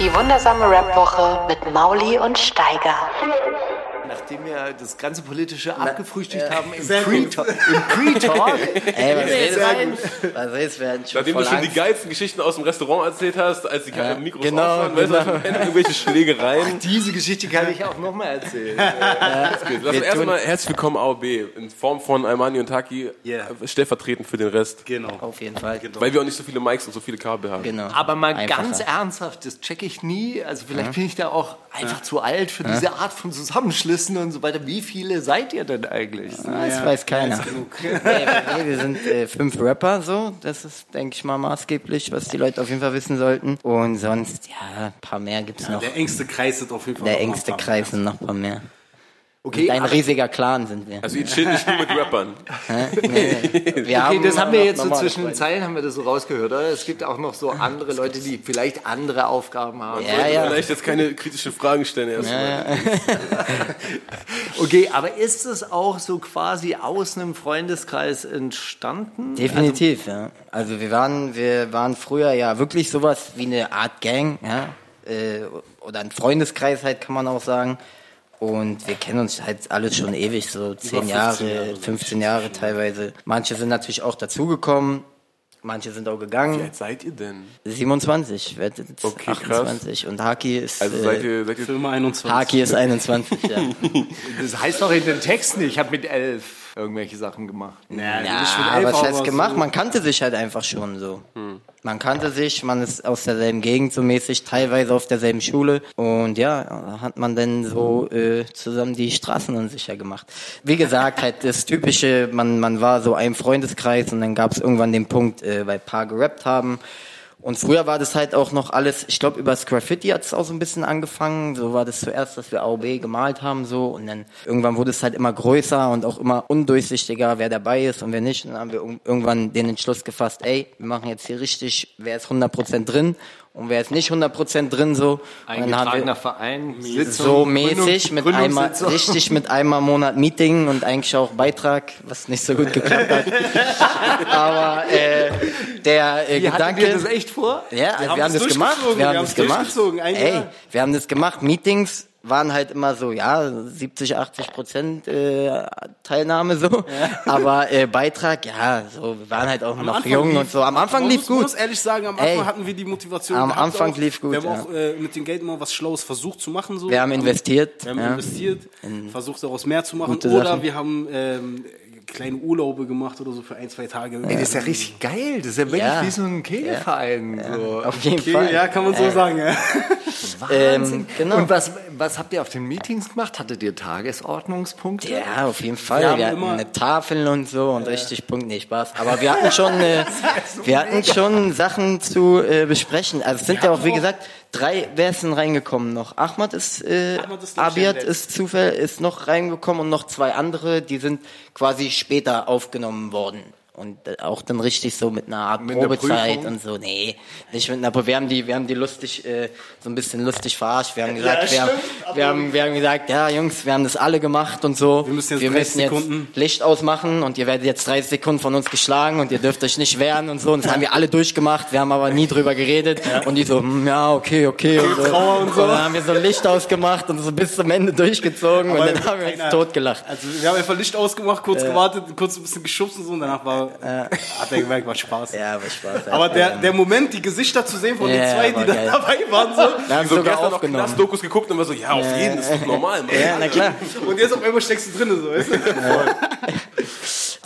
Die wundersame Rap-Woche mit Mauli und Steiger. Nachdem wir das ganze Politische abgefrühstückt haben im. Pre-Talk, im Pre-Talk Ey, was redest? Was redest du? Nachdem du schon Angst. die geilsten Geschichten aus dem Restaurant erzählt hast, als die Ja, Mikros genau, aus waren, weißt du, genau. irgendwelche Schlägereien. Diese Geschichte kann ich auch nochmal erzählen. Lass uns erstmal herzlich willkommen AOB in Form von Almani und Taki, Yeah. äh, stellvertretend für den Rest. Genau. Auf jeden Fall. Weil wir auch nicht so viele Mics und so viele Kabel haben. Genau. Aber mal Einfacher. ganz ernsthaft, das checke ich nie. Also vielleicht bin ich da auch einfach zu alt für diese Art von Zusammenschlüssen und so weiter. Wie viele seid ihr denn eigentlich? Das weiß keiner. Nee, nee, wir sind äh, fünf Rapper, so. Das ist, denke ich mal, maßgeblich, was die Leute auf jeden Fall wissen sollten. Und sonst, ja, ein paar mehr gibt's noch. Der engste Kreis sind auf jeden Fall Der noch engste. Kreis sind noch ein paar mehr. Okay, Ein riesiger Clan sind wir. Also ihr chillt nicht nur mit Rappern. Nee, wir Okay, das haben wir jetzt so zwischen den. Zeilen haben wir das so rausgehört, oder? Es gibt auch noch so andere Leute, die vielleicht andere Aufgaben haben. Ja, ja. Vielleicht jetzt keine kritischen Fragen stellen erstmal. Okay, aber ist es auch so quasi aus einem Freundeskreis entstanden? Definitiv, ja. Also wir waren, wir waren früher ja wirklich sowas wie eine Art Gang, ja. Äh, oder ein Freundeskreis halt, kann man auch sagen. Und wir kennen uns halt alles schon ewig, so 10 15 Jahre, Jahre, 15 Jahre teilweise. Manche sind natürlich auch dazugekommen, manche sind auch Wie gegangen. alt seid ihr denn? 27, ich werde jetzt Okay, krass. 28 und Haki ist, Also seid äh, ihr, seid ihr Firma 21. Haki ist 21, ja. Das heißt doch in den Texten, ich habe mit elf irgendwelche Sachen gemacht. Ja, Ja, elf, was heißt gemacht? Man kannte sich halt einfach schon so. Hm. Man kannte sich, man ist aus derselben Gegend so mäßig, teilweise auf derselben Schule. Und ja, da hat man dann so äh, zusammen die Straßen unsicher gemacht. Wie gesagt, halt das Typische, man, man war so ein Freundeskreis und dann gab es irgendwann den Punkt, äh, weil ein paar gerappt haben. Und früher war das halt auch noch alles, ich glaube, übers Graffiti hat es auch so ein bisschen angefangen. So war das zuerst, dass wir AOB gemalt haben, so. Und dann irgendwann wurde es halt immer größer und auch immer undurchsichtiger, wer dabei ist und wer nicht. Und dann haben wir irg- irgendwann den Entschluss gefasst, ey, wir machen jetzt hier richtig, wer ist 100% drin und wer ist nicht 100% drin, so. Wir, Eingetragener Verein, Sitzung, so mäßig Gründung- mit einmal richtig mit einmal im Monat Meeting und eigentlich auch Beitrag, was nicht so gut geklappt hat. Aber äh, der äh, Wie Gedanke, ihr das echt vor? ja, haben wir haben das gemacht, wir wir haben das es gemacht. Ey, wir haben das gemacht. Meetings waren halt immer so, ja, 70, 80 Prozent äh, Teilnahme so, aber äh, Beitrag, ja, so, wir waren halt auch Am noch Anfang jung lief- und so. Am Anfang lief muss, gut. Man muss ehrlich sagen, am Anfang Ey, hatten wir die Motivation. am Anfang auch. lief gut, Wir haben ja. auch äh, mit dem Geld immer was Schlaues versucht zu machen. So. Wir haben investiert, Wir haben ja. investiert, versucht daraus mehr zu machen. Oder Sachen. wir haben ähm, kleine Urlaube gemacht oder so für ein, zwei Tage. Ey, das ist ja richtig geil. Das ist ja wirklich Ja. wie so ein Kegelverein. So. auf jeden Okay, Fall. ja, kann man so sagen. Ja. Ähm, genau. Und was, was habt ihr auf den Meetings gemacht? Hattet ihr Tagesordnungspunkte? Ja, auf jeden Fall. Wir Wir, haben hatten immer- eine Tafel und so und richtig Punkt, nee, Spaß. Aber wir hatten schon, äh, wir hatten schon Sachen zu äh, besprechen. Also es sind ja auch, wie gesagt, drei, wer ist denn reingekommen noch? Ahmad ist, äh, Ahmad ist, Abiat ist Zufall, ist noch reingekommen und noch zwei andere, die sind quasi später aufgenommen worden. Und äh, auch dann richtig so mit einer Art Mit einer Probezeit Prüfung? und so. Nee, nicht mit einer Prüfung. Wir haben die, wir haben die lustig, äh, so ein bisschen lustig verarscht. Wir haben gesagt, wir, haben, wir, haben, wir haben gesagt, ja Jungs, wir haben das alle gemacht und so. Wir müssen jetzt wir 30 müssen jetzt. Licht ausmachen und ihr werdet jetzt 30 Sekunden von uns geschlagen und ihr dürft euch nicht wehren und so. Und das haben wir alle durchgemacht. Wir haben aber nie drüber geredet. Und die so, hm, ja, okay, okay. Und, so. und, dann haben wir so Licht ausgemacht und so bis zum Ende durchgezogen und dann haben wir uns totgelacht. Also wir haben einfach Licht ausgemacht, kurz gewartet, kurz ein bisschen geschubst und so und danach war, hat er gemerkt, war Spaß. Ja, aber Spaß. Aber der, der Moment, die Gesichter zu sehen von den zwei, war die da dabei waren, so. wir haben So sogar gestern noch aufgenommen. Knast-Dokus geguckt und war so, ja, auf jeden, das ist doch normal, Mann. Ja, na klar. Und jetzt auf einmal steckst du drin, so, weißt du?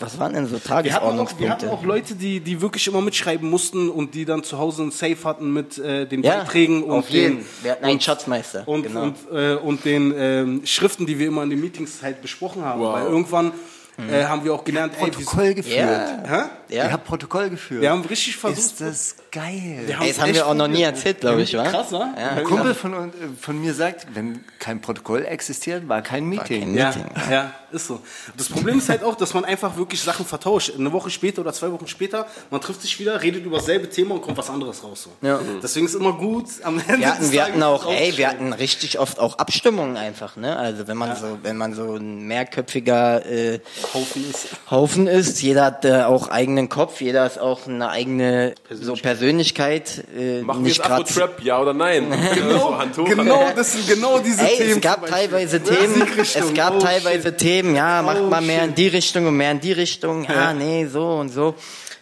Was waren denn so Wir hatten, auch, wir Tagesordnungspunkte? hatten auch Leute, die, die wirklich immer mitschreiben mussten und die dann zu Hause ein Safe hatten mit äh, den ja, Beiträgen und auf jeden. den, Wir hatten einen Schatzmeister. und, genau. und, äh, und den ähm, Schriften, die wir immer in den Meetings halt besprochen haben. Wow. Weil irgendwann äh, haben wir auch gelernt, ey, Protokoll geführt. ja. Hä? Ihr ja. habt Protokoll geführt. Wir haben richtig versucht. ist das geil. Wir Ey, das haben wir auch noch nie erzählt, glaube ich? Krass, wa? Ein Kumpel von, äh, von mir sagt, wenn kein Protokoll existiert, war kein Meeting. kein Ja, Meeting. ja, ist so. Das Problem ist halt auch, dass man einfach wirklich Sachen vertauscht. Eine Woche später oder zwei Wochen später, man trifft sich wieder, redet über dasselbe Thema und kommt was anderes raus. So. Ja. Deswegen ist immer gut, am Ende Wir hatten, des wir hatten auch, ey, wir hatten richtig oft auch Abstimmungen einfach, ne? Also wenn man so, wenn man so ein mehrköpfiger äh, Haufen ist. Haufen ist, jeder hat äh, auch eigenen Kopf, jeder ist auch eine eigene so Persönlichkeit, äh, Machen wir nicht jetzt gerade. Afro-Trap, ja oder nein? Genau, Hand hoch. Genau, das sind genau diese Ey, Themen. es gab teilweise Themen, es gab oh, teilweise Themen, ja, macht Oh, mal mehr shit. in die Richtung und mehr in die Richtung, ja, nee, so und so.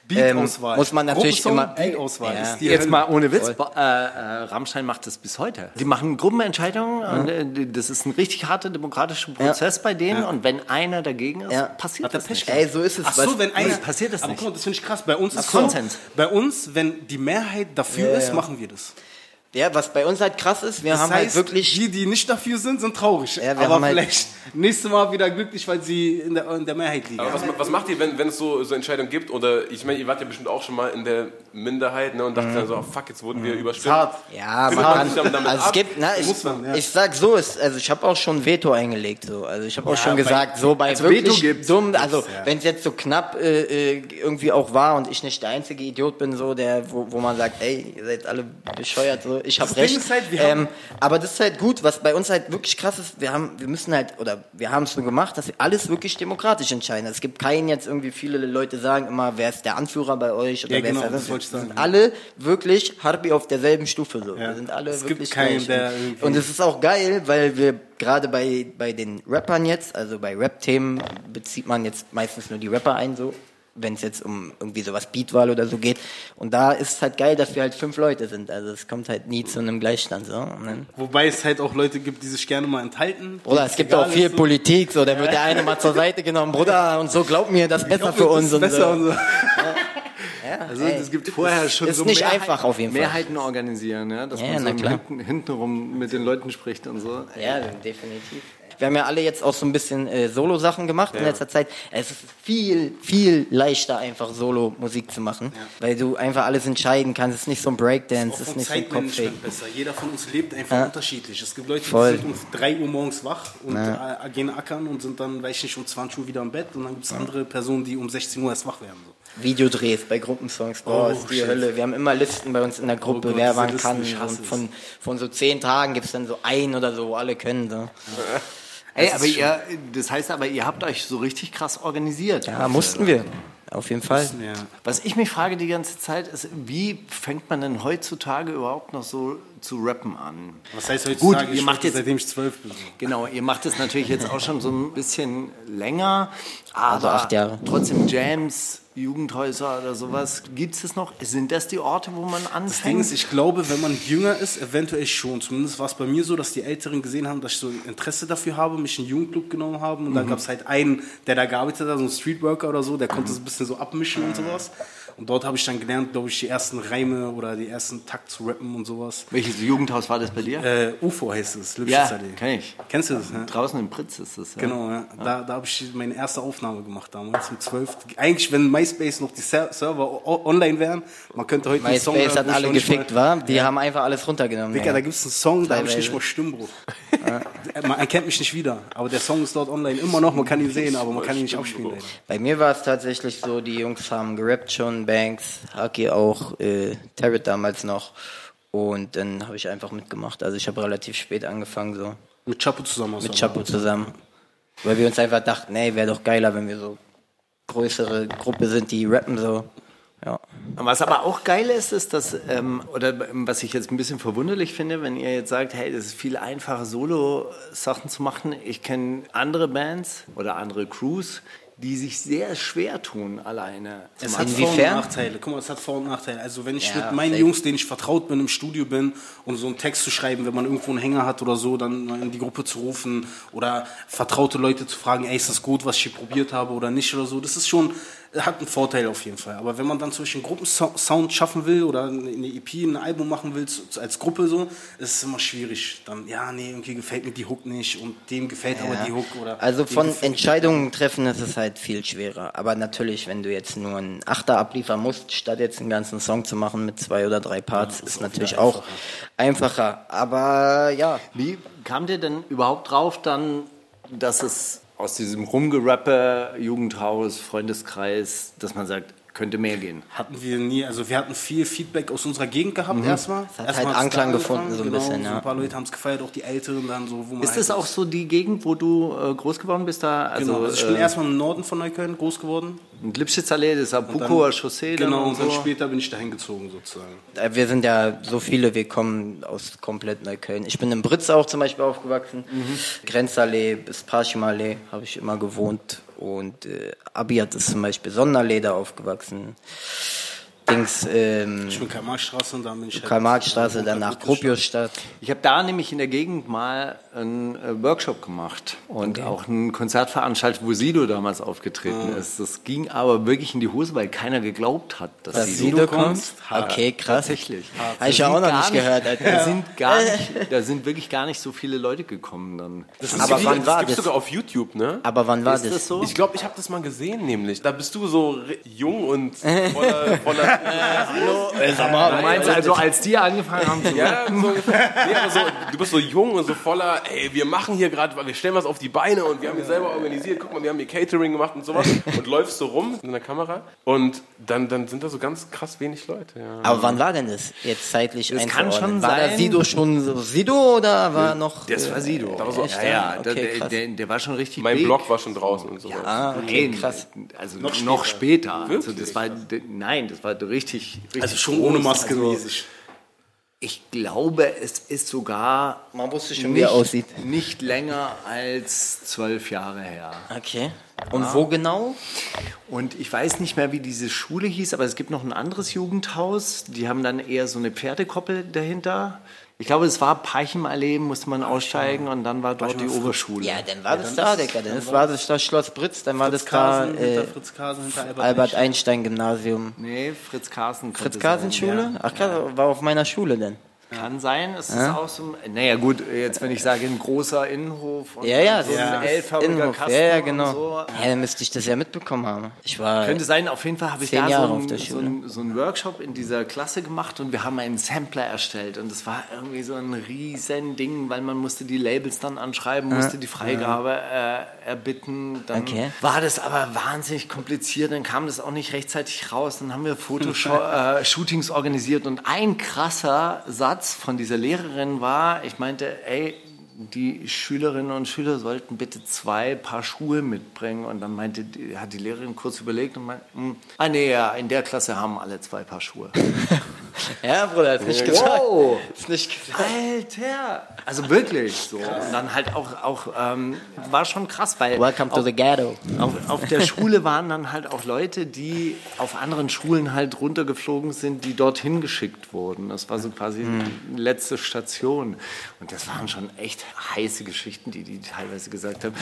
Beat-Auswahl. Ähm, muss man natürlich Gruppensong, immer. Beat-Auswahl Ja. ist die Jetzt Hölle. mal ohne Witz, äh, äh, Rammstein macht das bis heute. Die machen Gruppenentscheidungen und äh, das ist ein richtig harter demokratischer Prozess bei denen und wenn einer dagegen ist, Ja. passiert er das Pech nicht. Ey, so ist es. Ach was- so, wenn einer, passiert das aber nicht. guck mal, das finde ich krass. Bei uns ist Konsens. bei uns, wenn die Mehrheit dafür ist, machen wir das. Ja, was bei uns halt krass ist, wir Das haben heißt, halt wirklich. die, die nicht dafür sind, sind traurig. Ja, wir aber haben halt- vielleicht nächstes Mal wieder glücklich, weil sie in der, in der Mehrheit liegen. Aber was, was macht ihr, wenn, wenn es so, so Entscheidungen gibt? Oder ich meine, ihr wart ja bestimmt auch schon mal in der Minderheit ne, und dachtet dann so, oh, fuck, jetzt wurden wir überstimmt. Hart. Ja, man kann, sich damit- damit also es gibt, ne, ich, Muss man, ja. ich sag so, ist, also ich habe auch schon Veto eingelegt, so, also ich habe auch schon bei- gesagt, so bei also Veto wirklich gibt's. dumm, also wenn es jetzt so knapp äh, äh, irgendwie auch war und ich nicht der einzige Idiot bin, so der, wo, wo man sagt, ey, ihr seid alle bescheuert, so, ich habe recht. halt, wir ähm, haben- aber das ist halt gut, was bei uns halt wirklich krass ist, wir haben, wir müssen halt, oder wir haben es so gemacht, dass wir alles wirklich demokratisch entscheiden. Es gibt keinen jetzt irgendwie, viele Leute sagen immer, wer ist der Anführer bei euch oder Ja, wer genau, ist der das sagen, sind alle wirklich Harbi auf derselben Stufe so. Ja. Wir sind alle Es gibt wirklich keinen, gleich. der Und es ist auch geil, weil wir gerade bei, bei den Rappern jetzt, also bei Rap-Themen bezieht man jetzt meistens nur die Rapper ein, so wenn es jetzt um irgendwie sowas Beatwahl oder so geht. Und da ist es halt geil, dass wir halt fünf Leute sind. Also es kommt halt nie zu einem Gleichstand. So. Wobei es halt auch Leute gibt, die sich gerne mal enthalten. Bruder, es gibt auch viel so. Politik, so, da wird der eine mal zur Seite genommen, Bruder, und so, glaub mir, das ist besser für uns. Ist und besser so. und so. Ja, Also es gibt vorher schon ist so nicht Mehrheit- einfach auf jeden Fall. Mehrheiten organisieren, ja, dass Ja, man so hinten, hintenrum mit den Leuten spricht und so. Ja, definitiv. Wir haben ja alle jetzt auch so ein bisschen äh, Solo-Sachen gemacht in letzter Zeit. Es ist viel, viel leichter, einfach Solo-Musik zu machen, weil du einfach alles entscheiden kannst. Es ist nicht so ein Breakdance, es ist nicht so ein Kopfweg. Besser. Jeder von uns lebt einfach unterschiedlich. Es gibt Leute, Voll. die sind um 3 Uhr morgens wach und äh, gehen ackern und sind dann, weiß ich nicht, um 20 Uhr wieder im Bett. Und dann gibt es andere Personen, die um 16 Uhr erst wach werden. So. Videodrehs bei Gruppensongs, boah, Oh, ist die shit. Hölle. Wir haben immer Listen bei uns in der Gruppe, Oh Gott, wer wann kann. Und von, von so zehn Tagen gibt es dann so ein oder so, wo alle können. So. Ey, aber ihr, das heißt aber, ihr habt euch so richtig krass organisiert. Ja, mussten wir. Auf jeden Fall. Was ich mich frage die ganze Zeit ist, wie fängt man denn heutzutage überhaupt noch so zu rappen an? Was heißt Gut, heutzutage? ihr macht jetzt seitdem ich zwölf bin. Genau, ihr macht es natürlich jetzt auch schon so ein bisschen länger, aber Also acht Jahre. trotzdem Jams, Jugendhäuser oder sowas, gibt es das noch? Sind das die Orte, wo man Das Ding anfängt? ist, ich glaube, wenn man jünger ist, eventuell schon. Zumindest war es bei mir so, dass die Älteren gesehen haben, dass ich so Interesse dafür habe, mich in den Jugendclub genommen haben. Und dann gab es halt einen, der da gearbeitet hat, so ein Streetworker oder so, der konnte es ein bisschen so abmischen und sowas. Und dort habe ich dann gelernt, glaube ich, die ersten Reime oder die ersten Takt zu rappen und sowas. Welches Jugendhaus war das bei dir? Äh, UFO heißt es, ja, Lübschitzer Allee. kenn ich. Kennst du das? Ne? Draußen im Pritz ist das. Ja. Genau, ja. Da, da habe ich meine erste Aufnahme gemacht damals mit zwölf. Eigentlich, wenn MySpace noch die Ser Server online wären, man könnte heute einen Song MySpace hat alle gefickt, war. Die haben einfach alles runtergenommen. Digga, ja. da gibt es einen Song, da habe ich nicht mal Stimmbruch. Man erkennt mich nicht wieder, aber der Song ist dort online immer noch, man kann ihn sehen, aber man kann ihn nicht abspielen. Leider. Bei mir war es tatsächlich so, die Jungs haben gerappt schon, Banks, Haki auch, äh, Tarrant damals noch. Und dann habe ich einfach mitgemacht. Also ich habe relativ spät angefangen, so Mit Chapo zusammen. mit Chapo zusammen. Weil wir uns einfach dachten, ey, wäre doch geiler, wenn wir so größere Gruppe sind, die rappen so. Ja. Was aber auch geil ist, ist, dass, ähm, oder was ich jetzt ein bisschen verwunderlich finde, wenn ihr jetzt sagt, hey, das ist viel einfacher, Solo-Sachen zu machen. Ich kenne andere Bands oder andere Crews, die sich sehr schwer tun, alleine Es hat Vor- und? Nachteile. Guck mal, es hat Vor- und Nachteile. Also wenn ich Ja, mit meinen. Jungs, denen ich vertraut bin, im Studio bin, um so einen Text zu schreiben, wenn man irgendwo einen Hänger hat oder so, dann in die Gruppe zu rufen oder vertraute Leute zu fragen, ey, ist das gut, was ich hier probiert habe oder nicht oder so. Das ist schon hat einen Vorteil auf jeden Fall. Aber wenn man dann zum Beispiel einen Gruppensound schaffen will oder eine EP, ein Album machen will, als Gruppe so, ist es immer schwierig. Dann, ja, nee, irgendwie gefällt mir die Hook nicht und dem gefällt aber die Hook. Oder Also von Entscheidungen treffen ist es halt viel schwerer. Aber natürlich, wenn du jetzt nur einen Achter abliefern musst, statt jetzt einen ganzen Song zu machen mit zwei oder drei Parts, ist natürlich auch einfacher. Aber ja, Wie kam der denn überhaupt drauf dann, dass es aus diesem Rumgerappe, Jugendhaus, Freundeskreis, dass man sagt, könnte mehr gehen? Hatten wir nie, also wir hatten viel Feedback aus unserer Gegend gehabt erstmal. Mhm. hat Erstmal halt Anklang gefunden, so ein genau, bisschen, so ja. Ein paar Leute haben es gefeiert, auch die Älteren dann so, wo man Ist halt das auch so die Gegend, wo du äh, groß geworden bist da? Also, Genau, also ich bin äh, erstmal im Norden von Neukölln groß geworden. Lipschitzallee, das ist Abukower Chaussee. Genau, und dann so. später bin ich dahin gezogen sozusagen. äh, wir sind ja so viele, wir kommen aus komplett Neukölln. Ich bin in Britz auch zum Beispiel aufgewachsen. Grenzallee bis Parchimallee habe ich immer gewohnt. Und äh, Abiat ist zum Beispiel Sonderallee da aufgewachsen. Dings, ähm, Ich bin Karl-Marx-Straße und dann bin ich halt- Karl-Marx-Straße, danach Gropiusstadt. Ich habe da nämlich in der Gegend mal einen äh, Workshop gemacht und auch ein Konzert veranstaltet, wo Sido damals aufgetreten Ah. ist. Das ging aber wirklich in die Hose, weil keiner geglaubt hat, dass Dass Sido Sido kommt. Okay, krass. Tatsächlich. Habe ich ja auch noch nicht gehört, Alter. Da sind, gar nicht, da sind wirklich gar nicht so viele Leute gekommen dann. Das ist Aber wann war das gibt's das? sogar auf YouTube, ne? Aber wann war Ist das? das so? Ich glaube, ich habe das mal gesehen, nämlich. Da bist du so jung und voller, voller Du meinst also, als die angefangen haben zu Ja, so. Nee, aber so, du bist so jung und so voller, ey, wir machen hier gerade, wir stellen was auf die Beine und wir haben hier selber organisiert, guck mal, wir haben hier Catering gemacht und sowas und läufst so rum in der Kamera und dann, dann sind da so ganz krass wenig Leute, ja. Aber wann war denn das jetzt zeitlich Das kann schon war da sein- Sido schon so Sido oder war noch... Das war Sido. Äh, so, echt, ja, ja, Okay, der, der, der war schon richtig Mein big. Blog war schon draußen und so. Ah, okay, Nein, krass. Also noch später. Also Wirklich? das war, nein, das war richtig, richtig Also schon ohne groß. Maske Also, mäßig. ich glaube, es ist sogar Man wusste schon, wie er aussieht. nicht länger als zwölf Jahre her. Okay. Und wo genau? Und ich weiß nicht mehr, wie diese Schule hieß, aber es gibt noch ein anderes Jugendhaus. Die haben dann eher so eine Pferdekoppel dahinter. Ich glaube, es war Peichenallee, musste man aussteigen und dann war dort die Oberschule. Ja, dann war das da, Digga. Dann war das das Schloss Britz, dann war das da Kasen, äh, hinter Fritz Kasen, hinter Albert, Albert Einstein Gymnasium. Nee, Fritz könnte Fritz Kasen sein, Schule? ja. Ach krass, war auf meiner Schule denn. Kann sein, es ist auch so. ein- Naja, gut, jetzt wenn ich sage, ein großer Innenhof und Ja, ja, so das ein L-förmiger. Kasten Ja, ja, und genau. so. Ja, dann müsste ich das ja mitbekommen haben. Ich war Könnte sein, auf jeden Fall habe ich da Jahre so einen, so, so einen Workshop in dieser Klasse gemacht und wir haben einen Sampler erstellt und es war irgendwie so ein riesen Ding, weil man musste die Labels dann anschreiben, musste die Freigabe äh, erbitten. Dann Okay. war das aber wahnsinnig kompliziert, dann kam das auch nicht rechtzeitig raus, dann haben wir Fotoshootings organisiert und ein krasser Satz von dieser Lehrerin war, ich meinte, ey, die Schülerinnen und Schüler sollten bitte zwei Paar Schuhe mitbringen. Und dann meinte, hat die Lehrerin kurz überlegt und meinte, hm, ah nee, ja, in der Klasse haben alle zwei Paar Schuhe. Ja, Bruder, ist nicht gesagt. Wow! Ist nicht gesagt. Alter! Also wirklich so. Und dann halt auch, auch ähm, war schon krass, weil Welcome to auf, the ghetto. auf, auf der Schule waren dann halt auch Leute, die auf anderen Schulen halt runtergeflogen sind, die dorthin geschickt wurden. Das war so quasi die letzte Station. Und das waren schon echt heiße Geschichten, die die teilweise gesagt haben.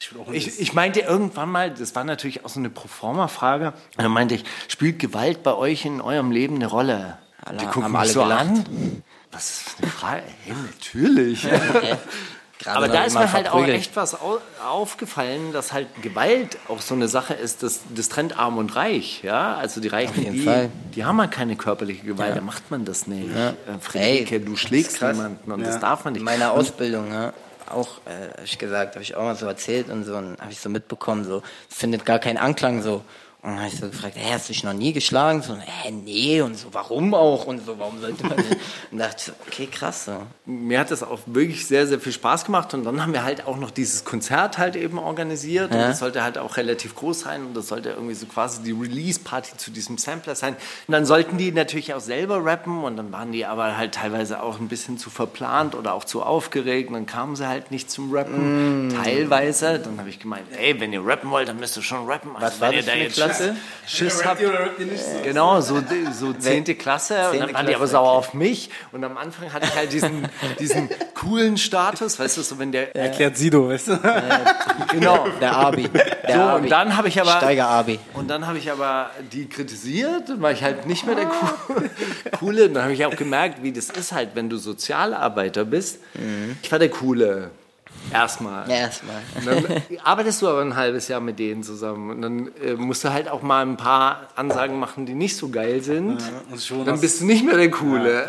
Ich auch Ich, ich meinte irgendwann mal, das war natürlich auch so eine Proforma-Frage, und dann meinte ich, spielt Gewalt bei euch in eurem Leben eine Rolle? Alle- die gucken alle so gelacht. an. Was ist eine Frage? Hey, natürlich. Gerade Aber da ist mir halt auch verprügelt. echt was au aufgefallen, dass halt Gewalt auch so eine Sache ist, das, das trennt Arm und Reich. Ja? Also die Reichen, die, Fall. die haben halt keine körperliche Gewalt, da macht man das nicht. Äh, Friederike, du schlägst krass. niemanden und das darf man nicht. In meiner Ausbildung, ja, auch, äh, habe ich gesagt, habe ich auch mal so erzählt und so, und habe ich so mitbekommen, so, findet gar keinen Anklang, so. Und dann habe ich so gefragt, hä, hast du dich noch nie geschlagen? So, hä, nee, und so, warum auch? Und so, warum sollte man nicht? Und dachte so, okay, krass, so. mir hat das auch wirklich sehr, sehr viel Spaß gemacht. Und dann haben wir halt auch noch dieses Konzert halt eben organisiert. Und Ja. das sollte halt auch relativ groß sein. Und das sollte irgendwie so quasi die Release-Party zu diesem Sampler sein. Und dann sollten die natürlich auch selber rappen. Und dann waren die aber halt teilweise auch ein bisschen zu verplant oder auch zu aufgeregt. Und dann kamen sie halt nicht zum Rappen. Mm. Teilweise. Dann habe ich gemeint, ey, wenn ihr rappen wollt, dann müsst ihr schon rappen. Also Was war das für eine jetzt Klasse? Schiss, Schiss hab, genau, so, so zehnte Klasse und dann waren die aber sauer auf mich und am Anfang hatte ich halt diesen, diesen coolen Status, weißt du, so wenn der, Erklärt Sido, weißt du? genau, Der Abi. Der so, Abi. und dann habe ich aber, Steiger Abi. und dann habe ich aber die kritisiert, dann war ich halt nicht mehr der Cool- Coole. Und dann habe ich auch gemerkt, wie das ist halt, wenn du Sozialarbeiter bist. Ich war der Coole. Erstmal. Ja, erstmal. Und dann arbeitest du aber ein halbes Jahr mit denen zusammen. Und dann äh, musst du halt auch mal ein paar Ansagen machen, die nicht so geil sind. und schon dann bist du nicht mehr der Coole.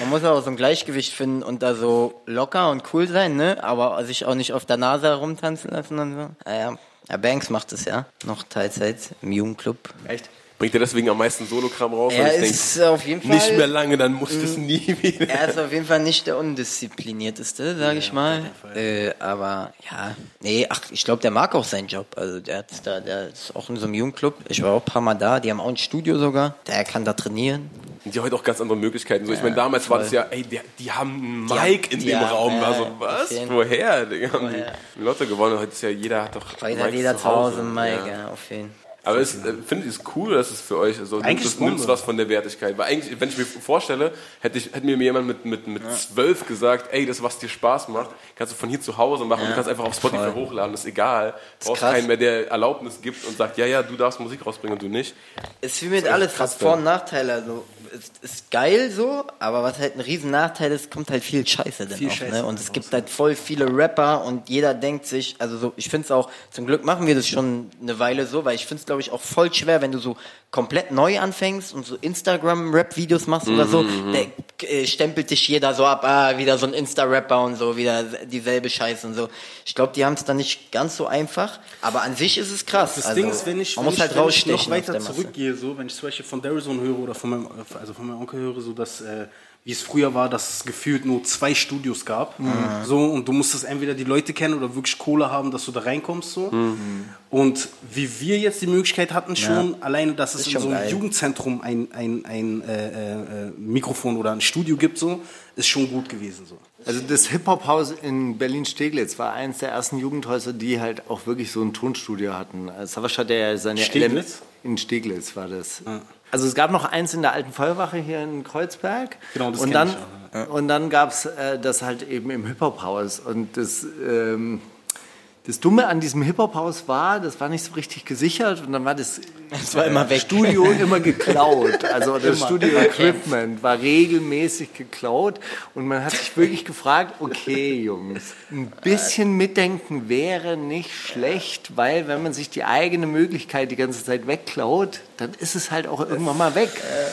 Man muss auch so ein Gleichgewicht finden und da so locker und cool sein, ne? Aber sich auch nicht auf der Nase herumtanzen lassen und so. Naja, ja, Banks macht es ja. Noch Teilzeit im Jugendclub. Echt? Bringt er deswegen am meisten Solokram raus? Er ist denk, auf jeden Fall. nicht mehr lange, dann muss ich das nie wieder. Er ist auf jeden Fall nicht der undisziplinierteste, sage ich mal. Äh, aber ja, nee, ach, ich glaube, der mag auch seinen Job. Also der hat da, der ist auch in so einem Jugendclub. Ich war auch ein paar Mal da. Die haben auch ein Studio sogar. Der kann da trainieren. Und die haben heute auch ganz andere Möglichkeiten. So, ich meine, damals war das ja, ey, die, die haben einen Die Mike in ja, dem Raum. ja, war so, ja, was? Woher? Digga? Haben die Lotto gewonnen. Heute ist ja jeder hat doch. Mike jeder zu Hause, Mike, Ja. ja, auf jeden Fall. Aber es, äh, finde ich es cool, dass es für euch so Eigentlich das ist nimmt was von der Wertigkeit. Weil eigentlich, wenn ich mir vorstelle, hätte, ich, hätte mir jemand mit, mit, mit zwölf gesagt, ey, das, was dir Spaß macht, kannst du von hier zu Hause machen. Du kannst einfach auf Spotify hochladen, ist egal. Du brauchst krass. keinen mehr, der Erlaubnis gibt und sagt, ja, ja, du darfst Musik rausbringen und du nicht. Ist wie mit alles, krass, hat Vor- und Nachteile. Also, ist, ist geil so, aber was halt ein riesen Nachteil ist, kommt halt viel Scheiße dann Viel auch. Scheiße ne? Und es gibt halt voll viele Rapper und jeder denkt sich, also so, ich finde es auch, zum Glück machen wir das schon eine Weile so, weil ich finde es, glaube ich, auch voll schwer, wenn du so komplett neu anfängst und so Instagram-Rap-Videos machst oder so, Mhm, der äh, stempelt dich jeder so ab, ah, wieder so ein Insta-Rapper und so, wieder dieselbe Scheiße und so. Ich glaube, die haben es dann nicht ganz so einfach, aber an sich ist es krass. Das also, Ding ist, wenn ich, man wenn muss ich, halt wenn ich rausstechen noch weiter zurückgehe, so, wenn ich zum Beispiel von Daryl höre oder von meinem, also von meinem Onkel höre, so dass äh, wie es früher war, dass es gefühlt nur zwei Studios gab, Mhm. so und du musstest entweder die Leute kennen oder wirklich Kohle haben, dass du da reinkommst, so. Mhm. Und wie wir jetzt die Möglichkeit hatten schon, alleine, dass es Ist in schon so einem geil. Jugendzentrum ein, ein, ein äh, äh, Mikrofon oder ein Studio gibt, so, ist schon gut gewesen, so. Also das Hip-Hop-Haus in Berlin-Steglitz war eines der ersten Jugendhäuser, die halt auch wirklich so ein Tonstudio hatten. Also Savasch hatte ja seine Steglitz? In Steglitz war das. Also es gab noch eins in der alten Feuerwache hier in Kreuzberg. Genau, das und dann, ich Und dann gab es äh, das halt eben im Hip-Hop-Haus. Und das... Ähm, das Dumme an diesem Hip-Hop-Haus war, das war nicht so richtig gesichert und dann war das, Das war immer weg. Studio immer geklaut. Also das Studio-Equipment war regelmäßig geklaut und man hat sich wirklich gefragt, okay Jungs, ein bisschen mitdenken wäre nicht schlecht, weil wenn man sich die eigene Möglichkeit die ganze Zeit wegklaut, dann ist es halt auch irgendwann mal weg.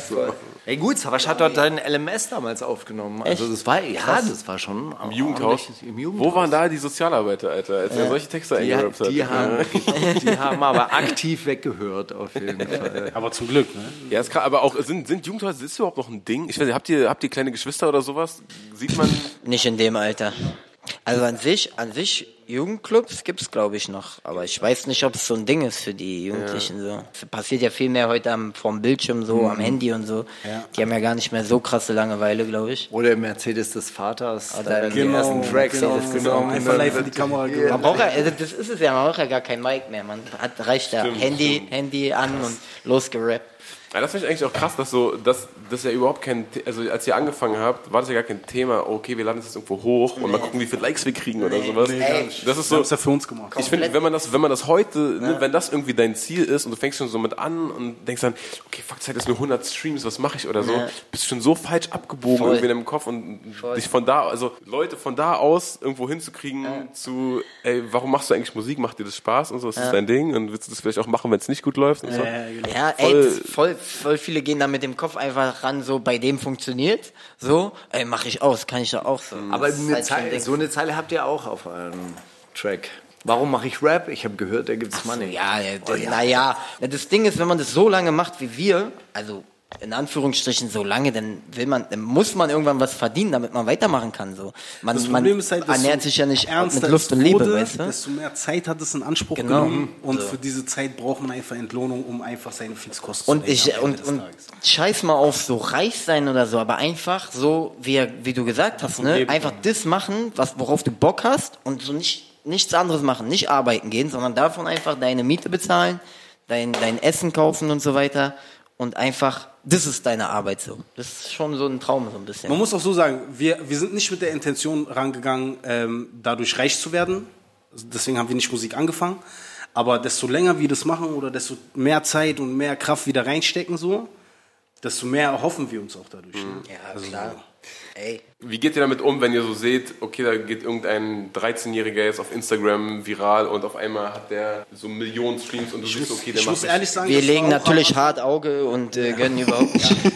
So. Ey gut, Savasch hat dort seinen LMS damals aufgenommen. Also das war, ja, das war schon Im Jugendhaus. Im Jugendhaus. Wo waren da die Sozialarbeiter, Alter, als er solche Texte die, eingerappt hat? die, haben, die haben aber aktiv weggehört, auf jeden Fall. Aber zum Glück, ne? Ja, ist krass, aber auch, sind, sind Jugendhäuser, ist überhaupt noch ein Ding? Ich weiß nicht, habt ihr, habt ihr kleine Geschwister oder sowas? Sieht man, Nicht in dem Alter. Also an sich, an sich, Jugendclubs gibt's glaube ich noch, aber ich weiß nicht, ob es so ein Ding ist für die Jugendlichen so. Es passiert ja viel mehr heute am vom Bildschirm so, Mhm. am Handy und so. Die haben ja gar nicht mehr so krasse Langeweile, glaube ich. Oder im Mercedes des Vaters. Oder da die genau, ersten Tracks genau, aufgenommen. Einfach live in die Kamera gemacht. Man braucht ja, also das ist es ja, man braucht ja gar kein Mic mehr. Man hat reicht ja Handy, Handy an und losgerappt. Ja, das finde ich eigentlich auch krass, dass so, dass das ja überhaupt kein, also als ihr angefangen habt, war das ja gar kein Thema, okay, wir laden das jetzt irgendwo hoch und mal gucken, wie viele Likes wir kriegen oder sowas. Ey, Das ist so, ja für uns gemacht. ich finde, wenn man das, wenn man das heute, ne, wenn das irgendwie dein Ziel ist und du fängst schon so mit an und denkst dann, okay, fuck, Zeit ist nur 100 Streams, was mache ich oder so, Ja. bist schon so falsch abgebogen Voll. irgendwie in deinem Kopf und dich von da, also Leute von da aus irgendwo hinzukriegen zu, ey, warum machst du eigentlich Musik, macht dir das Spaß und so, ist das dein Ding und willst du das vielleicht auch machen, wenn es nicht gut läuft und so. Ja, ey, Voll- voll, voll viele gehen da mit dem Kopf einfach ran, so bei dem funktioniert, so, ey, mach ich aus, kann ich da auch so. Aber eine halt Zeile, so eine Zeile habt ihr auch auf eurem Track. Warum mache ich Rap? Ich habe gehört, da gibt's Money. Ja, ja, naja, das Ding ist, wenn man das so lange macht wie wir, also in Anführungsstrichen so lange, dann will man, dann muss man irgendwann was verdienen, damit man weitermachen kann. So. Man, Das man ist halt, ernährt sich ja nicht ernster mit Luft und Liebe, weißt du? Desto mehr Zeit hat es in Anspruch Genau. genommen und So. für diese Zeit braucht man einfach Entlohnung, um einfach seine Fixkosten Und zu ich und, und scheiß mal auf so reich sein oder so, aber einfach so wie wie du gesagt hast, ne, einfach das machen, was worauf du Bock hast und so nicht nichts anderes machen, nicht arbeiten gehen, sondern davon einfach deine Miete bezahlen, dein, dein Essen kaufen und so weiter. Und einfach, das ist deine Arbeit so. Das ist schon so ein Traum so ein bisschen. Man muss auch so sagen, wir, wir sind nicht mit der Intention rangegangen, ähm, dadurch reich zu werden. Deswegen haben wir nicht Musik angefangen. Aber desto länger wir das machen oder desto mehr Zeit und mehr Kraft wieder reinstecken, so, desto mehr erhoffen wir uns auch dadurch. Ne? ja, klar. Ey, Wie geht ihr damit um, wenn ihr so seht, okay, da geht irgendein 13-Jähriger jetzt auf Instagram viral und auf einmal hat der so Millionen Streams und du siehst, okay, der Ich macht muss ehrlich sagen, wir legen natürlich hart Auge und äh, gönnen überhaupt nicht.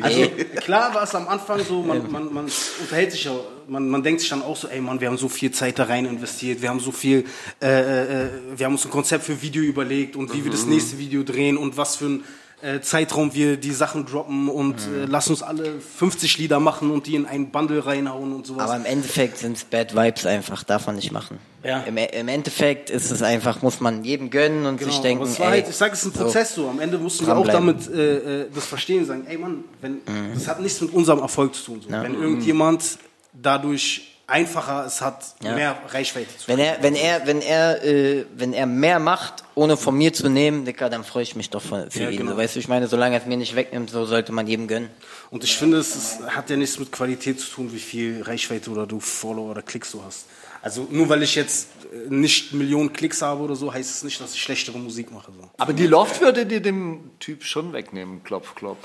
Also klar war es am Anfang so, man, man, man unterhält sich ja, man, man denkt sich dann auch so, ey Mann, wir haben so viel Zeit da rein investiert, wir haben so viel, äh, äh, wir haben uns ein Konzept für Video überlegt und wie wir das nächste Video drehen und was für ein äh, Zeitraum wir die Sachen droppen und äh, lass uns alle 50 Lieder machen und die in einen Bundle reinhauen und sowas. Aber im Endeffekt sind es Bad Vibes einfach, darf man nicht machen. Ja. Im, Im Endeffekt ist es einfach, muss man jedem gönnen und sich Genau, denken, es war ey, halt, ich sage, es ist ein. Prozess so. Am Ende mussten wir auch damit äh, äh, das verstehen, sagen, ey Mann, wenn, das hat nichts mit unserem Erfolg zu tun. So. Wenn Mhm. irgendjemand dadurch einfacher es hat, Ja. mehr Reichweite zu Wenn er, wenn er, wenn er, äh, wenn er mehr macht, ohne von mir zu nehmen, Dicker, dann freue ich mich doch für, für Ja, ihn. genau. So, weißt du, ich meine, solange er es mir nicht wegnimmt, so sollte man jedem gönnen. Und ich finde, es ist, hat ja nichts mit Qualität zu tun, wie viel Reichweite oder du Follower oder Klicks du hast. Also nur weil ich jetzt nicht Millionen Klicks habe oder so, heißt es nicht, dass ich schlechtere Musik mache. So. Aber die Loft würde dir dem Typ schon wegnehmen, klopf, klopf.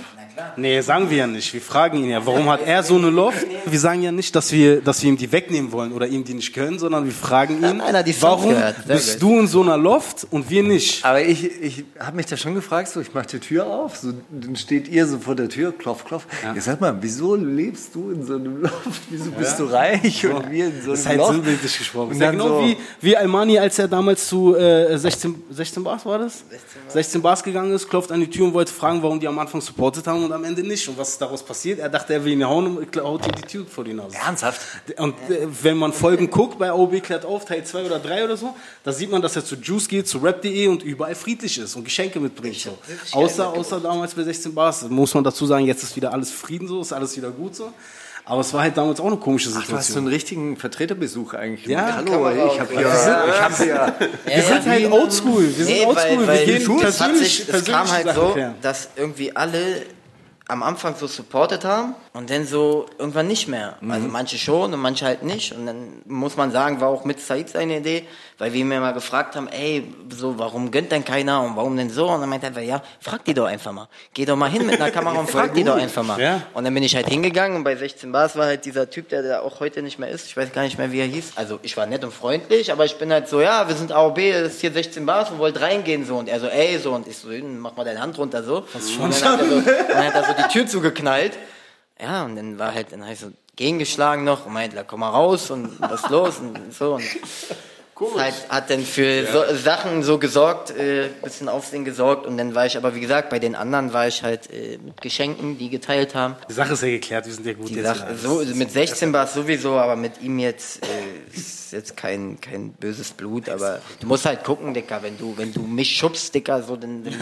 Nee, sagen wir ja nicht. Wir fragen ihn ja, warum hat er so eine Loft? Wir sagen ja nicht, dass wir, dass wir ihm die wegnehmen wollen oder ihm die nicht können, sondern wir fragen ihn, die Songs warum bist du in so einer Loft und wir nicht? Aber ich, ich habe mich da schon gefragt, so ich mache die Tür auf, so, dann steht ihr so vor der Tür, klopf, klopf. Ja. sag mal, wieso lebst du in so einem Loft? Wieso bist du reich und wir in so einem Das ist halt Loft? sinnbildlich gesprochen. Und Das ist ja dann genau so- wie, wie Almani, als er damals zu äh, 16, 16 Bars war das? 16 Bars gegangen ist, klopft an die Tür und wollte fragen, warum die am Anfang supportet haben und am Ende nicht. Und was ist daraus passiert? Er dachte, er will ihn hauen und haut ihm die Tür vor die Nase. Ernsthaft? Und äh, wenn man Folgen guckt bei AOB klärt auf, Teil 2 oder 3 oder so, da sieht man, dass er zu Juice geht, zu rap.de und überall friedlich ist und Geschenke mitbringt. So. Außer, außer damals bei 16 Bars, muss man dazu sagen, jetzt ist wieder alles Frieden so, ist alles wieder gut so. Aber es war halt damals auch eine komische Ach, du hast so Situation. einen richtigen Vertreterbesuch eigentlich. Ja, Hallo, ich habe hier, ich hab hier wir sind halt oldschool, wir sind Nee, oldschool, weil, weil wir gehen hat persönlich, es kam halt Sachen so, dass irgendwie alle am Anfang so supportet haben und dann so irgendwann nicht mehr. Also manche schon und manche halt nicht. Und dann muss man sagen, war auch mit Said seine Idee, weil wir mir mal gefragt haben, ey, so, warum gönnt denn keiner und warum denn so? Und dann meinte er ja, frag die doch einfach mal. Geh doch mal hin mit einer Kamera und frag die doch einfach mal. Ja. Und dann bin ich halt hingegangen und bei 16 Bars war halt dieser Typ, der da auch heute nicht mehr ist. Ich weiß gar nicht mehr, wie er hieß. Also ich war nett und freundlich, aber ich bin halt so, ja, wir sind AOB, das ist hier 16 Bars und wollt reingehen so. Und er so, ey, so. Und ich so, "Hm, mach mal deine Hand runter so. Und dann hat, er so, dann hat er so die Tür zugeknallt. Ja, und dann war halt, dann habe ich so gegengeschlagen noch und meinte, da komm mal raus und was ist los und so. Und Halt, hat dann für so, Sachen so gesorgt, äh, bisschen Aufsehen gesorgt und dann war ich aber, wie gesagt, bei den anderen war ich halt äh, mit Geschenken, die geteilt haben. Die Sache ist ja geklärt, wir sind ja gut Die jetzt. Sache, so, mit 16 war es sowieso, aber mit ihm jetzt äh, ist jetzt kein, kein böses Blut, aber du musst halt gucken, Dicker, wenn du, wenn du mich schubst, Dicker, so, dann, dann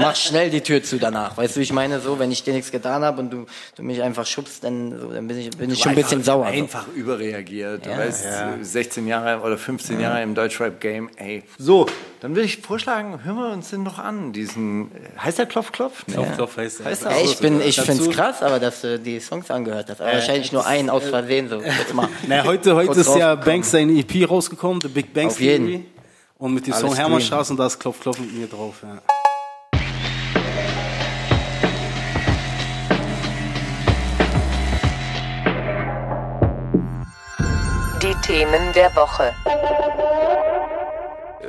mach schnell die Tür zu danach. Weißt du, ich meine, so, wenn ich dir nichts getan habe und du, du mich einfach schubst, dann, so, dann bin ich, bin ich schon ein bisschen sauer. So. Einfach überreagiert. Ja. du weißt, 16 Jahre oder 15 Jahre im Deutschrap-Game. Ey. So, dann würde ich vorschlagen, hören wir uns den noch an. Diesen, äh, heißt der Klopf Klopf? Klopf, Klopf heißt der. Heißt der Ey, auch ich bin, ich Dazu- find's krass, aber dass du die Songs angehört hast. Aber wahrscheinlich nur einen aus Versehen so. Na, heute heute ist ja. Banks seine EP rausgekommen, The Big Bang Auf jeden. Theory. Und mit dem Alles Song. Hermannstraße und da ist Klopf Klopf mit mir drauf. Ja. Themen der Woche.